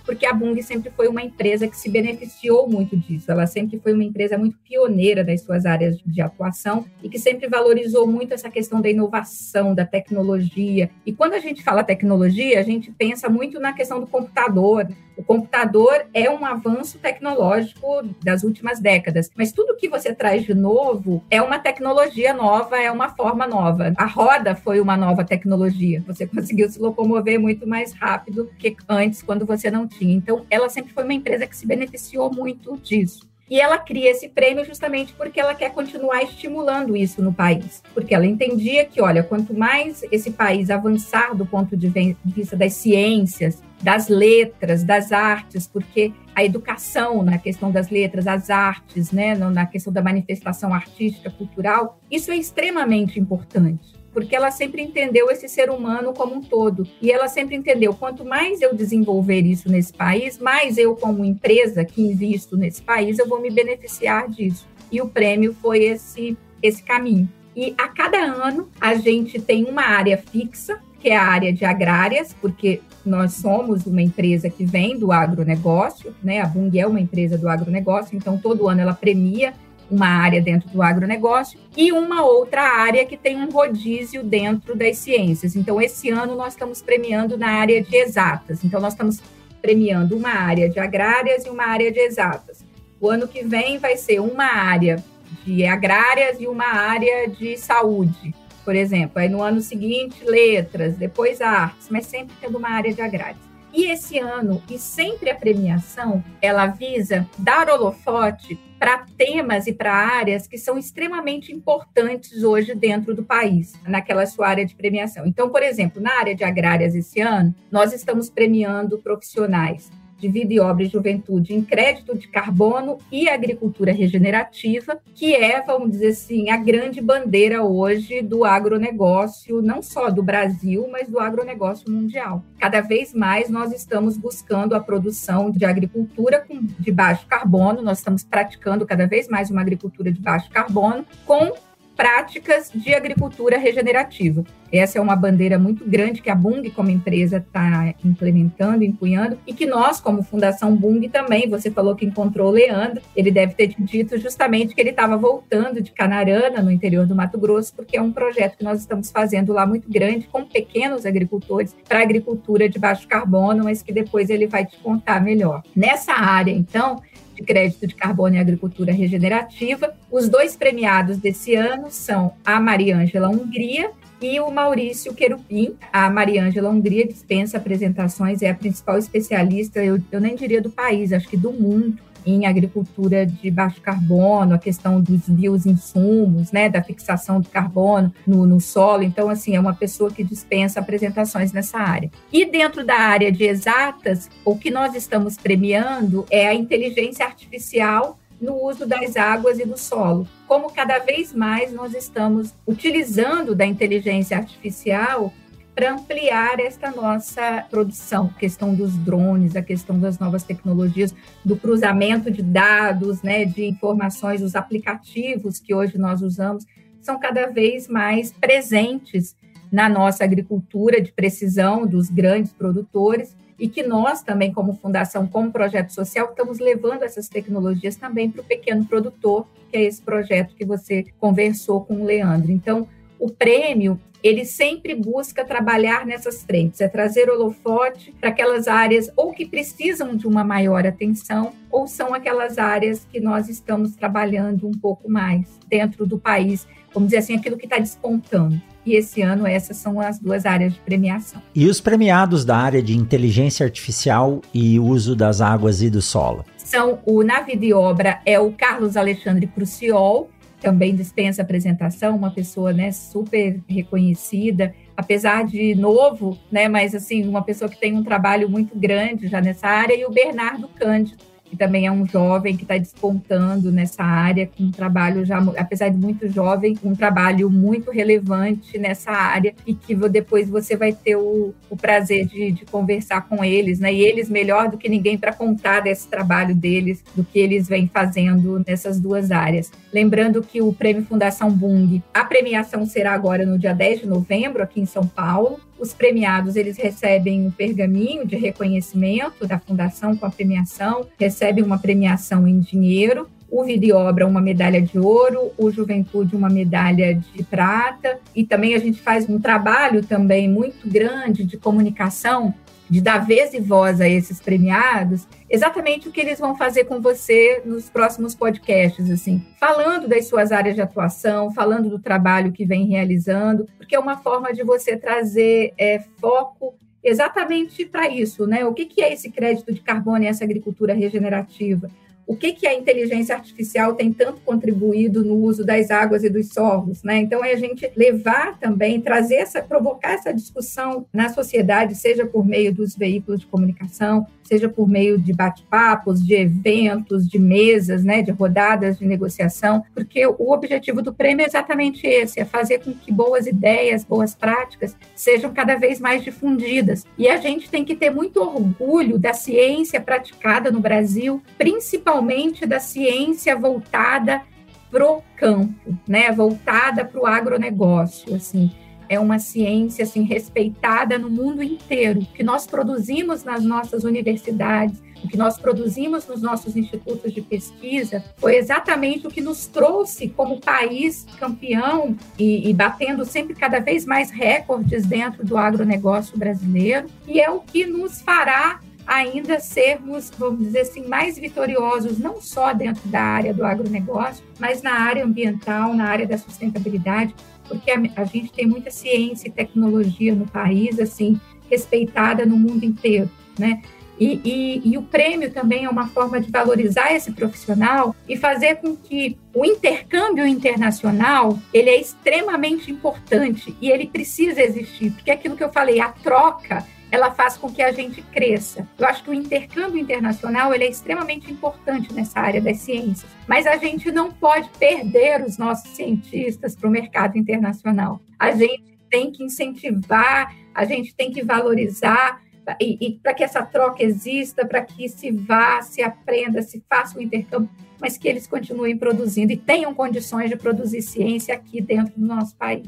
porque a Bung sempre foi uma empresa que se beneficiou muito disso. Ela sempre foi uma empresa muito pioneira das suas áreas de atuação e que sempre valorizou muito essa questão da inovação, da tecnologia. E quando a gente fala tecnologia, a gente pensa muito na questão do computador. O computador é um avanço tecnológico das últimas décadas, mas tudo que você traz de novo é uma tecnologia nova, é uma forma nova. A roda foi uma nova tecnologia. Você [laughs] conseguiu se locomover muito mais rápido que antes, quando você não tinha Então, ela sempre foi uma empresa que se beneficiou muito disso. E ela cria esse prêmio justamente porque ela quer continuar estimulando isso no país. Porque ela entendia que, olha, quanto mais esse país avançar do ponto de vista das ciências, das letras, das artes, porque a educação na questão das letras, as artes, né, na questão da manifestação artística, cultural, isso é extremamente importante porque ela sempre entendeu esse ser humano como um todo. E ela sempre entendeu: quanto mais eu desenvolver isso nesse país, mais eu, como empresa que invisto nesse país, eu vou me beneficiar disso. E o prêmio foi esse, esse caminho. E a cada ano a gente tem uma área fixa, que é a área de agrárias, porque nós somos uma empresa que vem do agronegócio, né? A Bung é uma empresa do agronegócio, então todo ano ela premia uma área dentro do agronegócio e uma outra área que tem um rodízio dentro das ciências. Então, esse ano nós estamos premiando na área de exatas. Então, nós estamos premiando uma área de agrárias e uma área de exatas. O ano que vem vai ser uma área de agrárias e uma área de saúde, por exemplo. Aí no ano seguinte, letras, depois artes, mas sempre tendo uma área de agrárias. E esse ano, e sempre a premiação, ela visa dar holofote para temas e para áreas que são extremamente importantes hoje dentro do país, naquela sua área de premiação. Então, por exemplo, na área de agrárias esse ano, nós estamos premiando profissionais de Vida e Obra e Juventude em crédito de carbono e agricultura regenerativa, que é, vamos dizer assim, a grande bandeira hoje do agronegócio, não só do Brasil, mas do agronegócio mundial. Cada vez mais nós estamos buscando a produção de agricultura de baixo carbono, nós estamos praticando cada vez mais uma agricultura de baixo carbono com práticas de agricultura regenerativa. Essa é uma bandeira muito grande que a Bung, como empresa, está implementando, empunhando, e que nós, como Fundação Bung, também. Você falou que encontrou o Leandro, ele deve ter dito justamente que ele estava voltando de Canarana, no interior do Mato Grosso, porque é um projeto que nós estamos fazendo lá muito grande, com pequenos agricultores, para agricultura de baixo carbono, mas que depois ele vai te contar melhor. Nessa área, então, de crédito de carbono e agricultura regenerativa. Os dois premiados desse ano são a Mariângela Hungria e o Maurício Querupim. A Mariângela Hungria dispensa apresentações, é a principal especialista, eu, eu nem diria do país, acho que do mundo, em agricultura de baixo carbono, a questão dos bioinsumos, né, da fixação do carbono no, no, solo. Então, assim, é uma pessoa que dispensa apresentações nessa área. E dentro da área de exatas, o que nós estamos premiando é a inteligência artificial no uso das águas e do solo. Como cada vez mais nós estamos utilizando da inteligência artificial para ampliar esta nossa produção, a questão dos drones, a questão das novas tecnologias, do cruzamento de dados, né, de informações, os aplicativos que hoje nós usamos são cada vez mais presentes na nossa agricultura de precisão dos grandes produtores e que nós também, como fundação, como projeto social, estamos levando essas tecnologias também para o pequeno produtor, que é esse projeto que você conversou com o Leandro. Então, o prêmio ele sempre busca trabalhar nessas frentes, é trazer holofote para aquelas áreas ou que precisam de uma maior atenção, ou são aquelas áreas que nós estamos trabalhando um pouco mais dentro do país, vamos dizer assim, aquilo que está despontando. E esse ano essas são as duas áreas de premiação. E os premiados da área de inteligência artificial e uso das águas e do solo? São o na vida e obra é o Carlos Alexandre Cruciol, também dispensa apresentação, uma pessoa né, super reconhecida, apesar de novo, né, mas assim, uma pessoa que tem um trabalho muito grande já nessa área, e o Bernardo Cândido, que também é um jovem que está despontando nessa área, com um trabalho já, apesar de muito jovem, um trabalho muito relevante nessa área e que depois você vai ter o, o prazer de, de, conversar com eles, né? E eles melhor do que ninguém para contar desse trabalho deles, do que eles vêm fazendo nessas duas áreas. Lembrando que o Prêmio Fundação Bung, a premiação será agora no dia 10 de novembro, aqui em São Paulo. Os premiados, eles recebem um pergaminho de reconhecimento da fundação com a premiação, recebem uma premiação em dinheiro, o Vida Obra uma medalha de ouro, o Juventude uma medalha de prata, e também a gente faz um trabalho também muito grande de comunicação de dar vez e voz a esses premiados, exatamente o que eles vão fazer com você nos próximos podcasts, assim, falando das suas áreas de atuação, falando do trabalho que vem realizando, porque é uma forma de você trazer é, foco exatamente para isso, né? O que, que é esse crédito de carbono e essa agricultura regenerativa? O que, que a inteligência artificial tem tanto contribuído no uso das águas e dos solos, né? Então é a gente levar também, trazer essa, provocar essa discussão na sociedade, seja por meio dos veículos de comunicação, seja por meio de bate-papos, de eventos, de mesas, né, de rodadas de negociação, porque o objetivo do prêmio é exatamente esse, é fazer com que boas ideias, boas práticas sejam cada vez mais difundidas. E a gente tem que ter muito orgulho da ciência praticada no Brasil, principalmente da ciência voltada pro campo, né, voltada para o agronegócio, assim é uma ciência assim respeitada no mundo inteiro. O que nós produzimos nas nossas universidades, o que nós produzimos nos nossos institutos de pesquisa, foi exatamente o que nos trouxe como país campeão e, e batendo sempre cada vez mais recordes dentro do agronegócio brasileiro, e é o que nos fará ainda sermos, vamos dizer assim, mais vitoriosos, não só dentro da área do agronegócio, mas na área ambiental, na área da sustentabilidade, porque a, a gente tem muita ciência e tecnologia no país, assim, respeitada no mundo inteiro, né? E, e, e, o prêmio também é uma forma de valorizar esse profissional e fazer com que o intercâmbio internacional ele é extremamente importante e ele precisa existir, porque é aquilo que eu falei, a troca ela faz com que a gente cresça. Eu acho que o intercâmbio internacional ele é extremamente importante nessa área das ciências, mas a gente não pode perder os nossos cientistas para o mercado internacional. A gente tem que incentivar, a gente tem que valorizar, e, e para que essa troca exista, para que se vá, se aprenda, se faça o intercâmbio, mas que eles continuem produzindo e tenham condições de produzir ciência aqui dentro do nosso país.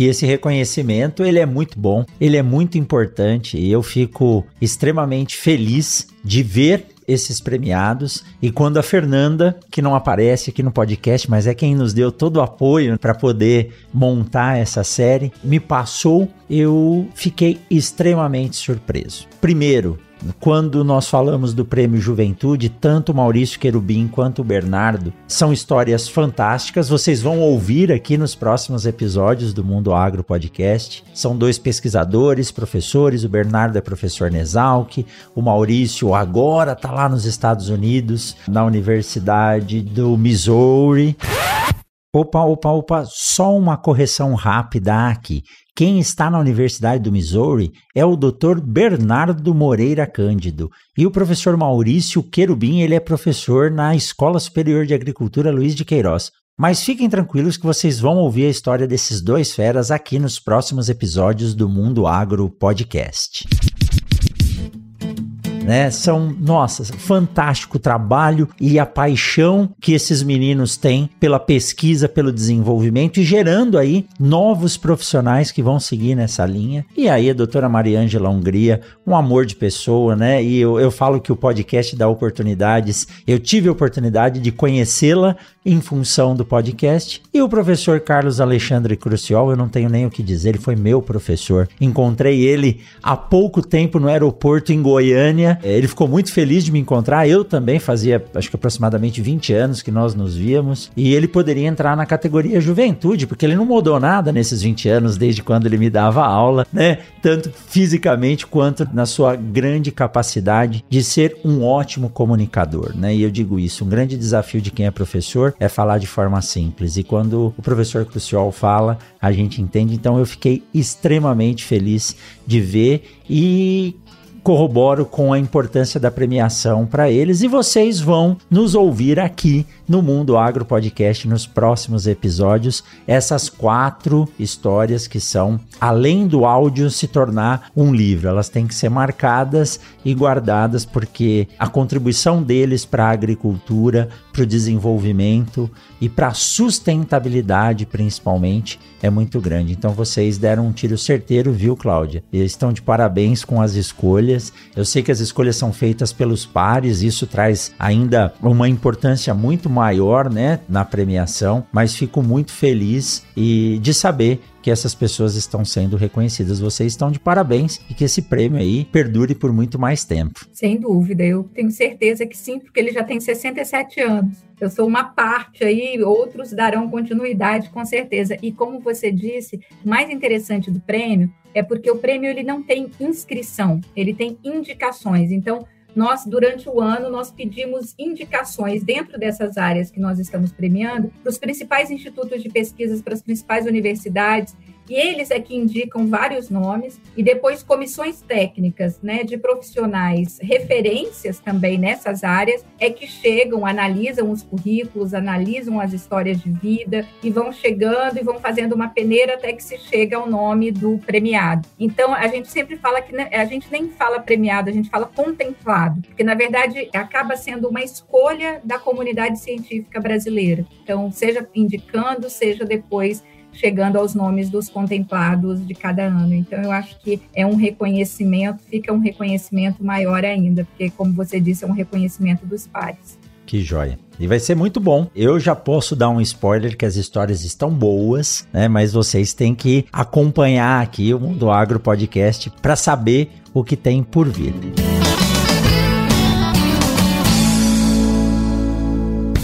E esse reconhecimento, ele é muito bom, ele é muito importante e eu fico extremamente feliz de ver esses premiados. E quando a Fernanda, que não aparece aqui no podcast, mas é quem nos deu todo o apoio para poder montar essa série, me passou, eu fiquei extremamente surpreso. Primeiro, quando nós falamos do Prêmio Juventude, tanto Maurício Querubim quanto o Bernardo são histórias fantásticas. Vocês vão ouvir aqui nos próximos episódios do Mundo Agro Podcast. São dois pesquisadores, professores. O Bernardo é professor Nesalc, o Maurício agora está lá nos Estados Unidos, na Universidade do Missouri. Opa, opa, opa, só uma correção rápida aqui. Quem está na Universidade do Missouri é o Dr. Bernardo Moreira Cândido. E o professor Maurício Querubim, ele é professor na Escola Superior de Agricultura Luiz de Queiroz. Mas fiquem tranquilos que vocês vão ouvir a história desses dois feras aqui nos próximos episódios do Mundo Agro Podcast né? São, nossa, fantástico trabalho e a paixão que esses meninos têm pela pesquisa, pelo desenvolvimento e gerando aí novos profissionais que vão seguir nessa linha. E aí a doutora Mariângela Hungria, um amor de pessoa, né? E eu, eu falo que o podcast dá oportunidades. Eu tive a oportunidade de conhecê-la em função do podcast. E o professor Carlos Alexandre Cruciol, eu não tenho nem o que dizer, ele foi meu professor. Encontrei ele há pouco tempo no aeroporto em Goiânia. É, ele ficou muito feliz de me encontrar. Eu também fazia, acho que aproximadamente 20 anos que nós nos víamos. E ele poderia entrar na categoria juventude, porque ele não mudou nada nesses 20 anos, desde quando ele me dava aula, né? Tanto fisicamente quanto na sua grande capacidade de ser um ótimo comunicador, né? E eu digo isso, um grande desafio de quem é professor é falar de forma simples. E quando o professor Crucial fala, a gente entende. Então eu fiquei extremamente feliz de ver e corroboro com a importância da premiação para eles e vocês vão nos ouvir aqui no Mundo Agro Podcast nos próximos episódios. Essas quatro histórias que são além do áudio se tornar um livro, elas têm que ser marcadas e guardadas porque a contribuição deles para a agricultura, para o desenvolvimento e para a sustentabilidade principalmente é muito grande. Então vocês deram um tiro certeiro, viu, Cláudia? Eles estão de parabéns com as escolhas. Eu sei que as escolhas são feitas pelos pares, isso traz ainda uma importância muito maior, né, na premiação, mas fico muito feliz e de saber que essas pessoas estão sendo reconhecidas. Vocês estão de parabéns e que esse prêmio aí perdure por muito mais tempo. Sem dúvida, eu tenho certeza que sim, porque ele já tem 67 anos. Eu sou uma parte aí, outros darão continuidade com certeza. E como você disse, mais interessante do prêmio é porque o prêmio ele não tem inscrição, ele tem indicações. Então, nós, durante o ano, nós pedimos indicações dentro dessas áreas que nós estamos premiando para os principais institutos de pesquisas, para as principais universidades, e eles é que indicam vários nomes, e depois comissões técnicas né, de profissionais, referências também nessas áreas, é que chegam, analisam os currículos, analisam as histórias de vida, e vão chegando e vão fazendo uma peneira até que se chega ao nome do premiado. Então, a gente sempre fala que a gente nem fala premiado, a gente fala contemplado, porque na verdade acaba sendo uma escolha da comunidade científica brasileira. Então, seja indicando, seja depois chegando aos nomes dos contemplados de cada ano. Então, eu acho que é um reconhecimento, fica um reconhecimento maior ainda, porque, como você disse, é um reconhecimento dos pares. Que joia. E vai ser muito bom. Eu já posso dar um spoiler que as histórias estão boas, né? Mas vocês têm que acompanhar aqui o Mundo Agro Podcast para saber o que tem por vir.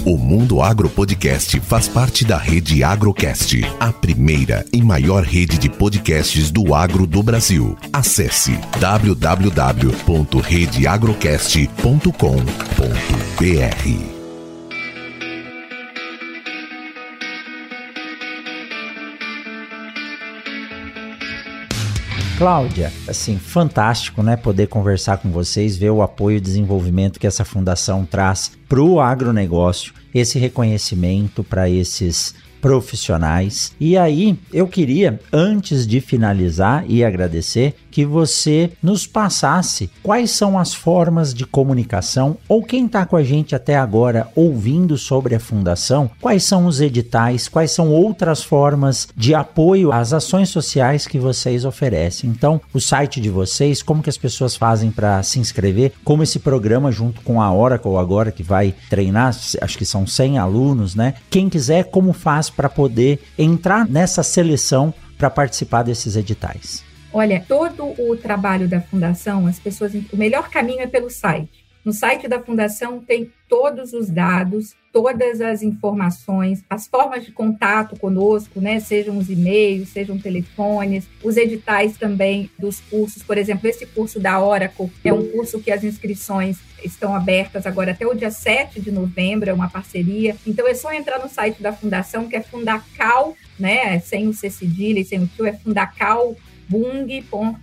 O Mundo Agro Podcast faz parte da rede Agrocast, a primeira e maior rede de podcasts do agro do Brasil. Acesse www.redeagrocast.com.br. Cláudia, assim, fantástico, né? Poder conversar com vocês, ver o apoio e desenvolvimento que essa fundação traz para o agronegócio, esse reconhecimento para esses profissionais. E aí, eu queria, antes de finalizar e agradecer, que você nos passasse quais são as formas de comunicação ou quem está com a gente até agora ouvindo sobre a fundação, quais são os editais, quais são outras formas de apoio às ações sociais que vocês oferecem. Então, o site de vocês, como que as pessoas fazem para se inscrever, como esse programa junto com a Oracle agora que vai treinar, acho que são 100 alunos, né? Quem quiser, como faz para poder entrar nessa seleção para participar desses editais? Olha, todo o trabalho da fundação, as pessoas, o melhor caminho é pelo site. No site da fundação tem todos os dados, todas as informações, as formas de contato conosco, né? Sejam os e-mails, sejam telefones, os editais também dos cursos. Por exemplo, esse curso da Oracle é um curso que as inscrições estão abertas agora até o dia 7 de novembro, é uma parceria. Então é só entrar no site da fundação, que é Fundacal, né? Sem o C cedilha e sem o tio, é Fundacal bung.org.br,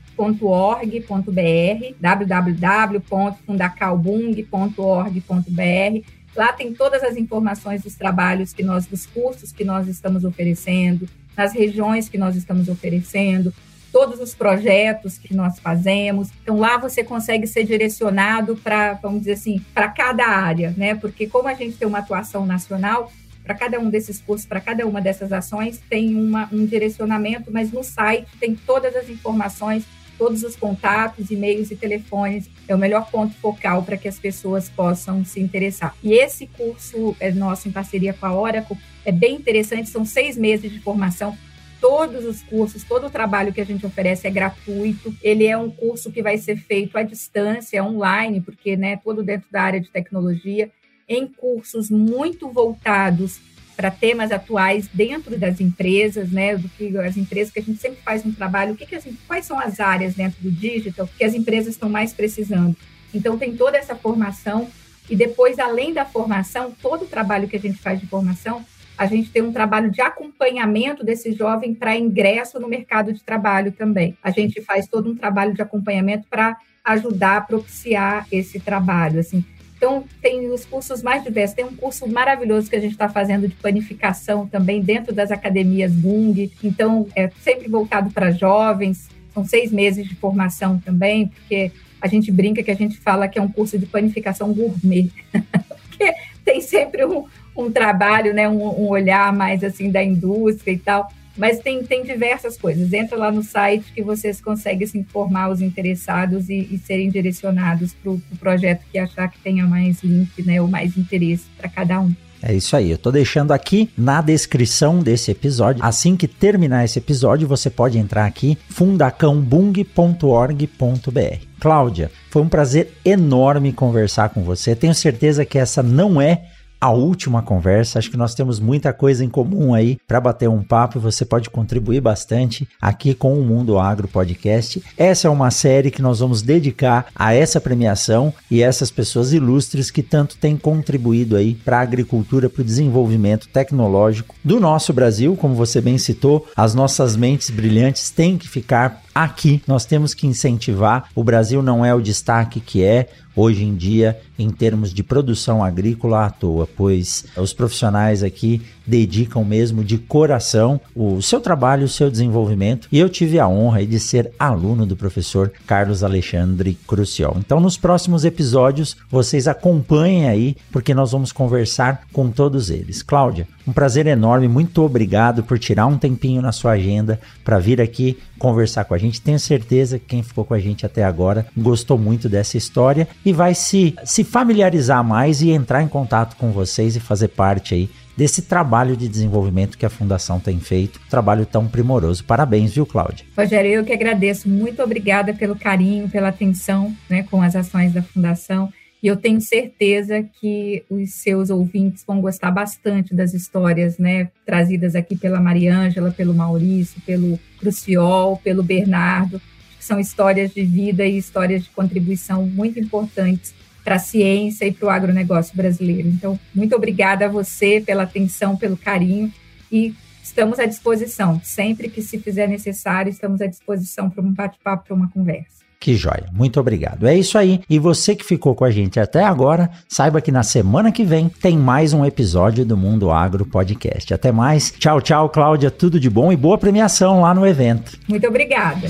www.fundacalbung.org.br. Lá tem todas as informações dos trabalhos que nós, dos cursos que nós estamos oferecendo, nas regiões que nós estamos oferecendo, todos os projetos que nós fazemos. Então lá você consegue ser direcionado para, vamos dizer assim, para cada área, né? Porque como a gente tem uma atuação nacional, para cada um desses cursos, para cada uma dessas ações, tem uma, um direcionamento, mas no site tem todas as informações, todos os contatos, e-mails e telefones. É o melhor ponto focal para que as pessoas possam se interessar. E esse curso é nosso em parceria com a Oracle, é bem interessante, são seis meses de formação todos os cursos, todo o trabalho que a gente oferece é gratuito. Ele é um curso que vai ser feito à distância, online, porque né, todo dentro da área de tecnologia em cursos muito voltados para temas atuais dentro das empresas, né? Do que as empresas que a gente sempre faz um trabalho, o que, que as, quais são as áreas dentro do digital que as empresas estão mais precisando. Então tem toda essa formação e depois, além da formação, todo o trabalho que a gente faz de formação, a gente tem um trabalho de acompanhamento desse jovem para ingresso no mercado de trabalho também. A gente faz todo um trabalho de acompanhamento para ajudar a propiciar esse trabalho, assim. Então, tem os cursos mais diversos. Tem um curso maravilhoso que a gente está fazendo de panificação também dentro das academias Bung. Então, é sempre voltado para jovens. São seis meses de formação também, porque a gente brinca que a gente fala que é um curso de panificação gourmet. [laughs] porque tem sempre um, um trabalho, né, um, um olhar mais assim da indústria e tal. Mas tem, tem diversas coisas. Entra lá no site que vocês conseguem se informar os interessados e, e serem direcionados para o pro projeto que achar que tenha mais link, né, ou mais interesse para cada um. É isso aí, eu tô deixando aqui na descrição desse episódio. Assim que terminar esse episódio, você pode entrar aqui fundacãobung.org.br. Cláudia, foi um prazer enorme conversar com você. Tenho certeza que essa não é a última conversa. Acho que nós temos muita coisa em comum aí para bater um papo e você pode contribuir bastante aqui com o Mundo Agro Podcast. Essa é uma série que nós vamos dedicar a essa premiação e essas pessoas ilustres que tanto têm contribuído aí para a agricultura, para o desenvolvimento tecnológico do nosso Brasil, como você bem citou, as nossas mentes brilhantes têm que ficar aqui. Nós temos que incentivar. O Brasil não é o destaque que é hoje em dia em termos de produção agrícola à toa, pois os profissionais aqui dedicam mesmo de coração o seu trabalho, o seu desenvolvimento. E eu tive a honra de ser aluno do professor Carlos Alexandre Crucial. Então, nos próximos episódios, vocês acompanhem aí, porque nós vamos conversar com todos eles. Cláudia, um prazer enorme, muito obrigado por tirar um tempinho na sua agenda para vir aqui conversar com a gente. Tenho certeza que quem ficou com a gente até agora gostou muito dessa história e vai se, se familiarizar mais e entrar em contato com vocês e fazer parte aí desse trabalho de desenvolvimento que a Fundação tem feito, trabalho tão primoroso. Parabéns, viu, Cláudia? Rogério, eu que agradeço. Muito obrigada pelo carinho, pela atenção né, com as ações da Fundação. E eu tenho certeza que os seus ouvintes vão gostar bastante das histórias, né, trazidas aqui pela Mariângela, pelo Maurício, pelo Cruciol, pelo Bernardo, que são histórias de vida e histórias de contribuição muito importantes para a ciência e para o agronegócio brasileiro. Então, muito obrigada a você pela atenção, pelo carinho e estamos à disposição. Sempre que se fizer necessário, estamos à disposição para um bate-papo, para uma conversa. Que joia. Muito obrigado. É isso aí. E você que ficou com a gente até agora, saiba que na semana que vem tem mais um episódio do Mundo Agro Podcast. Até mais. Tchau, tchau, Cláudia. Tudo de bom e boa premiação lá no evento. Muito obrigada.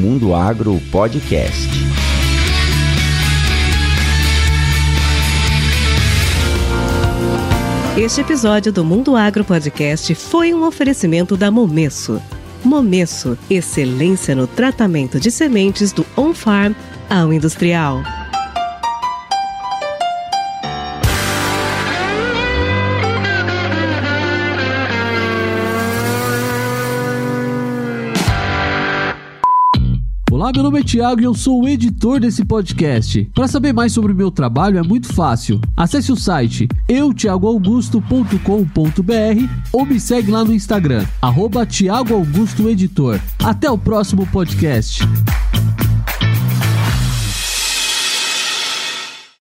Mundo Agro Podcast. Este episódio do Mundo Agro Podcast foi um oferecimento da Momesso. Momesso, excelência no tratamento de sementes do on-farm ao industrial. Meu nome é Thiago e eu sou o editor desse podcast. Para saber mais sobre o meu trabalho é muito fácil. Acesse o site eutiagoaugusto.com.br ou me segue lá no Instagram, arroba Augusto Editor. Até o próximo podcast.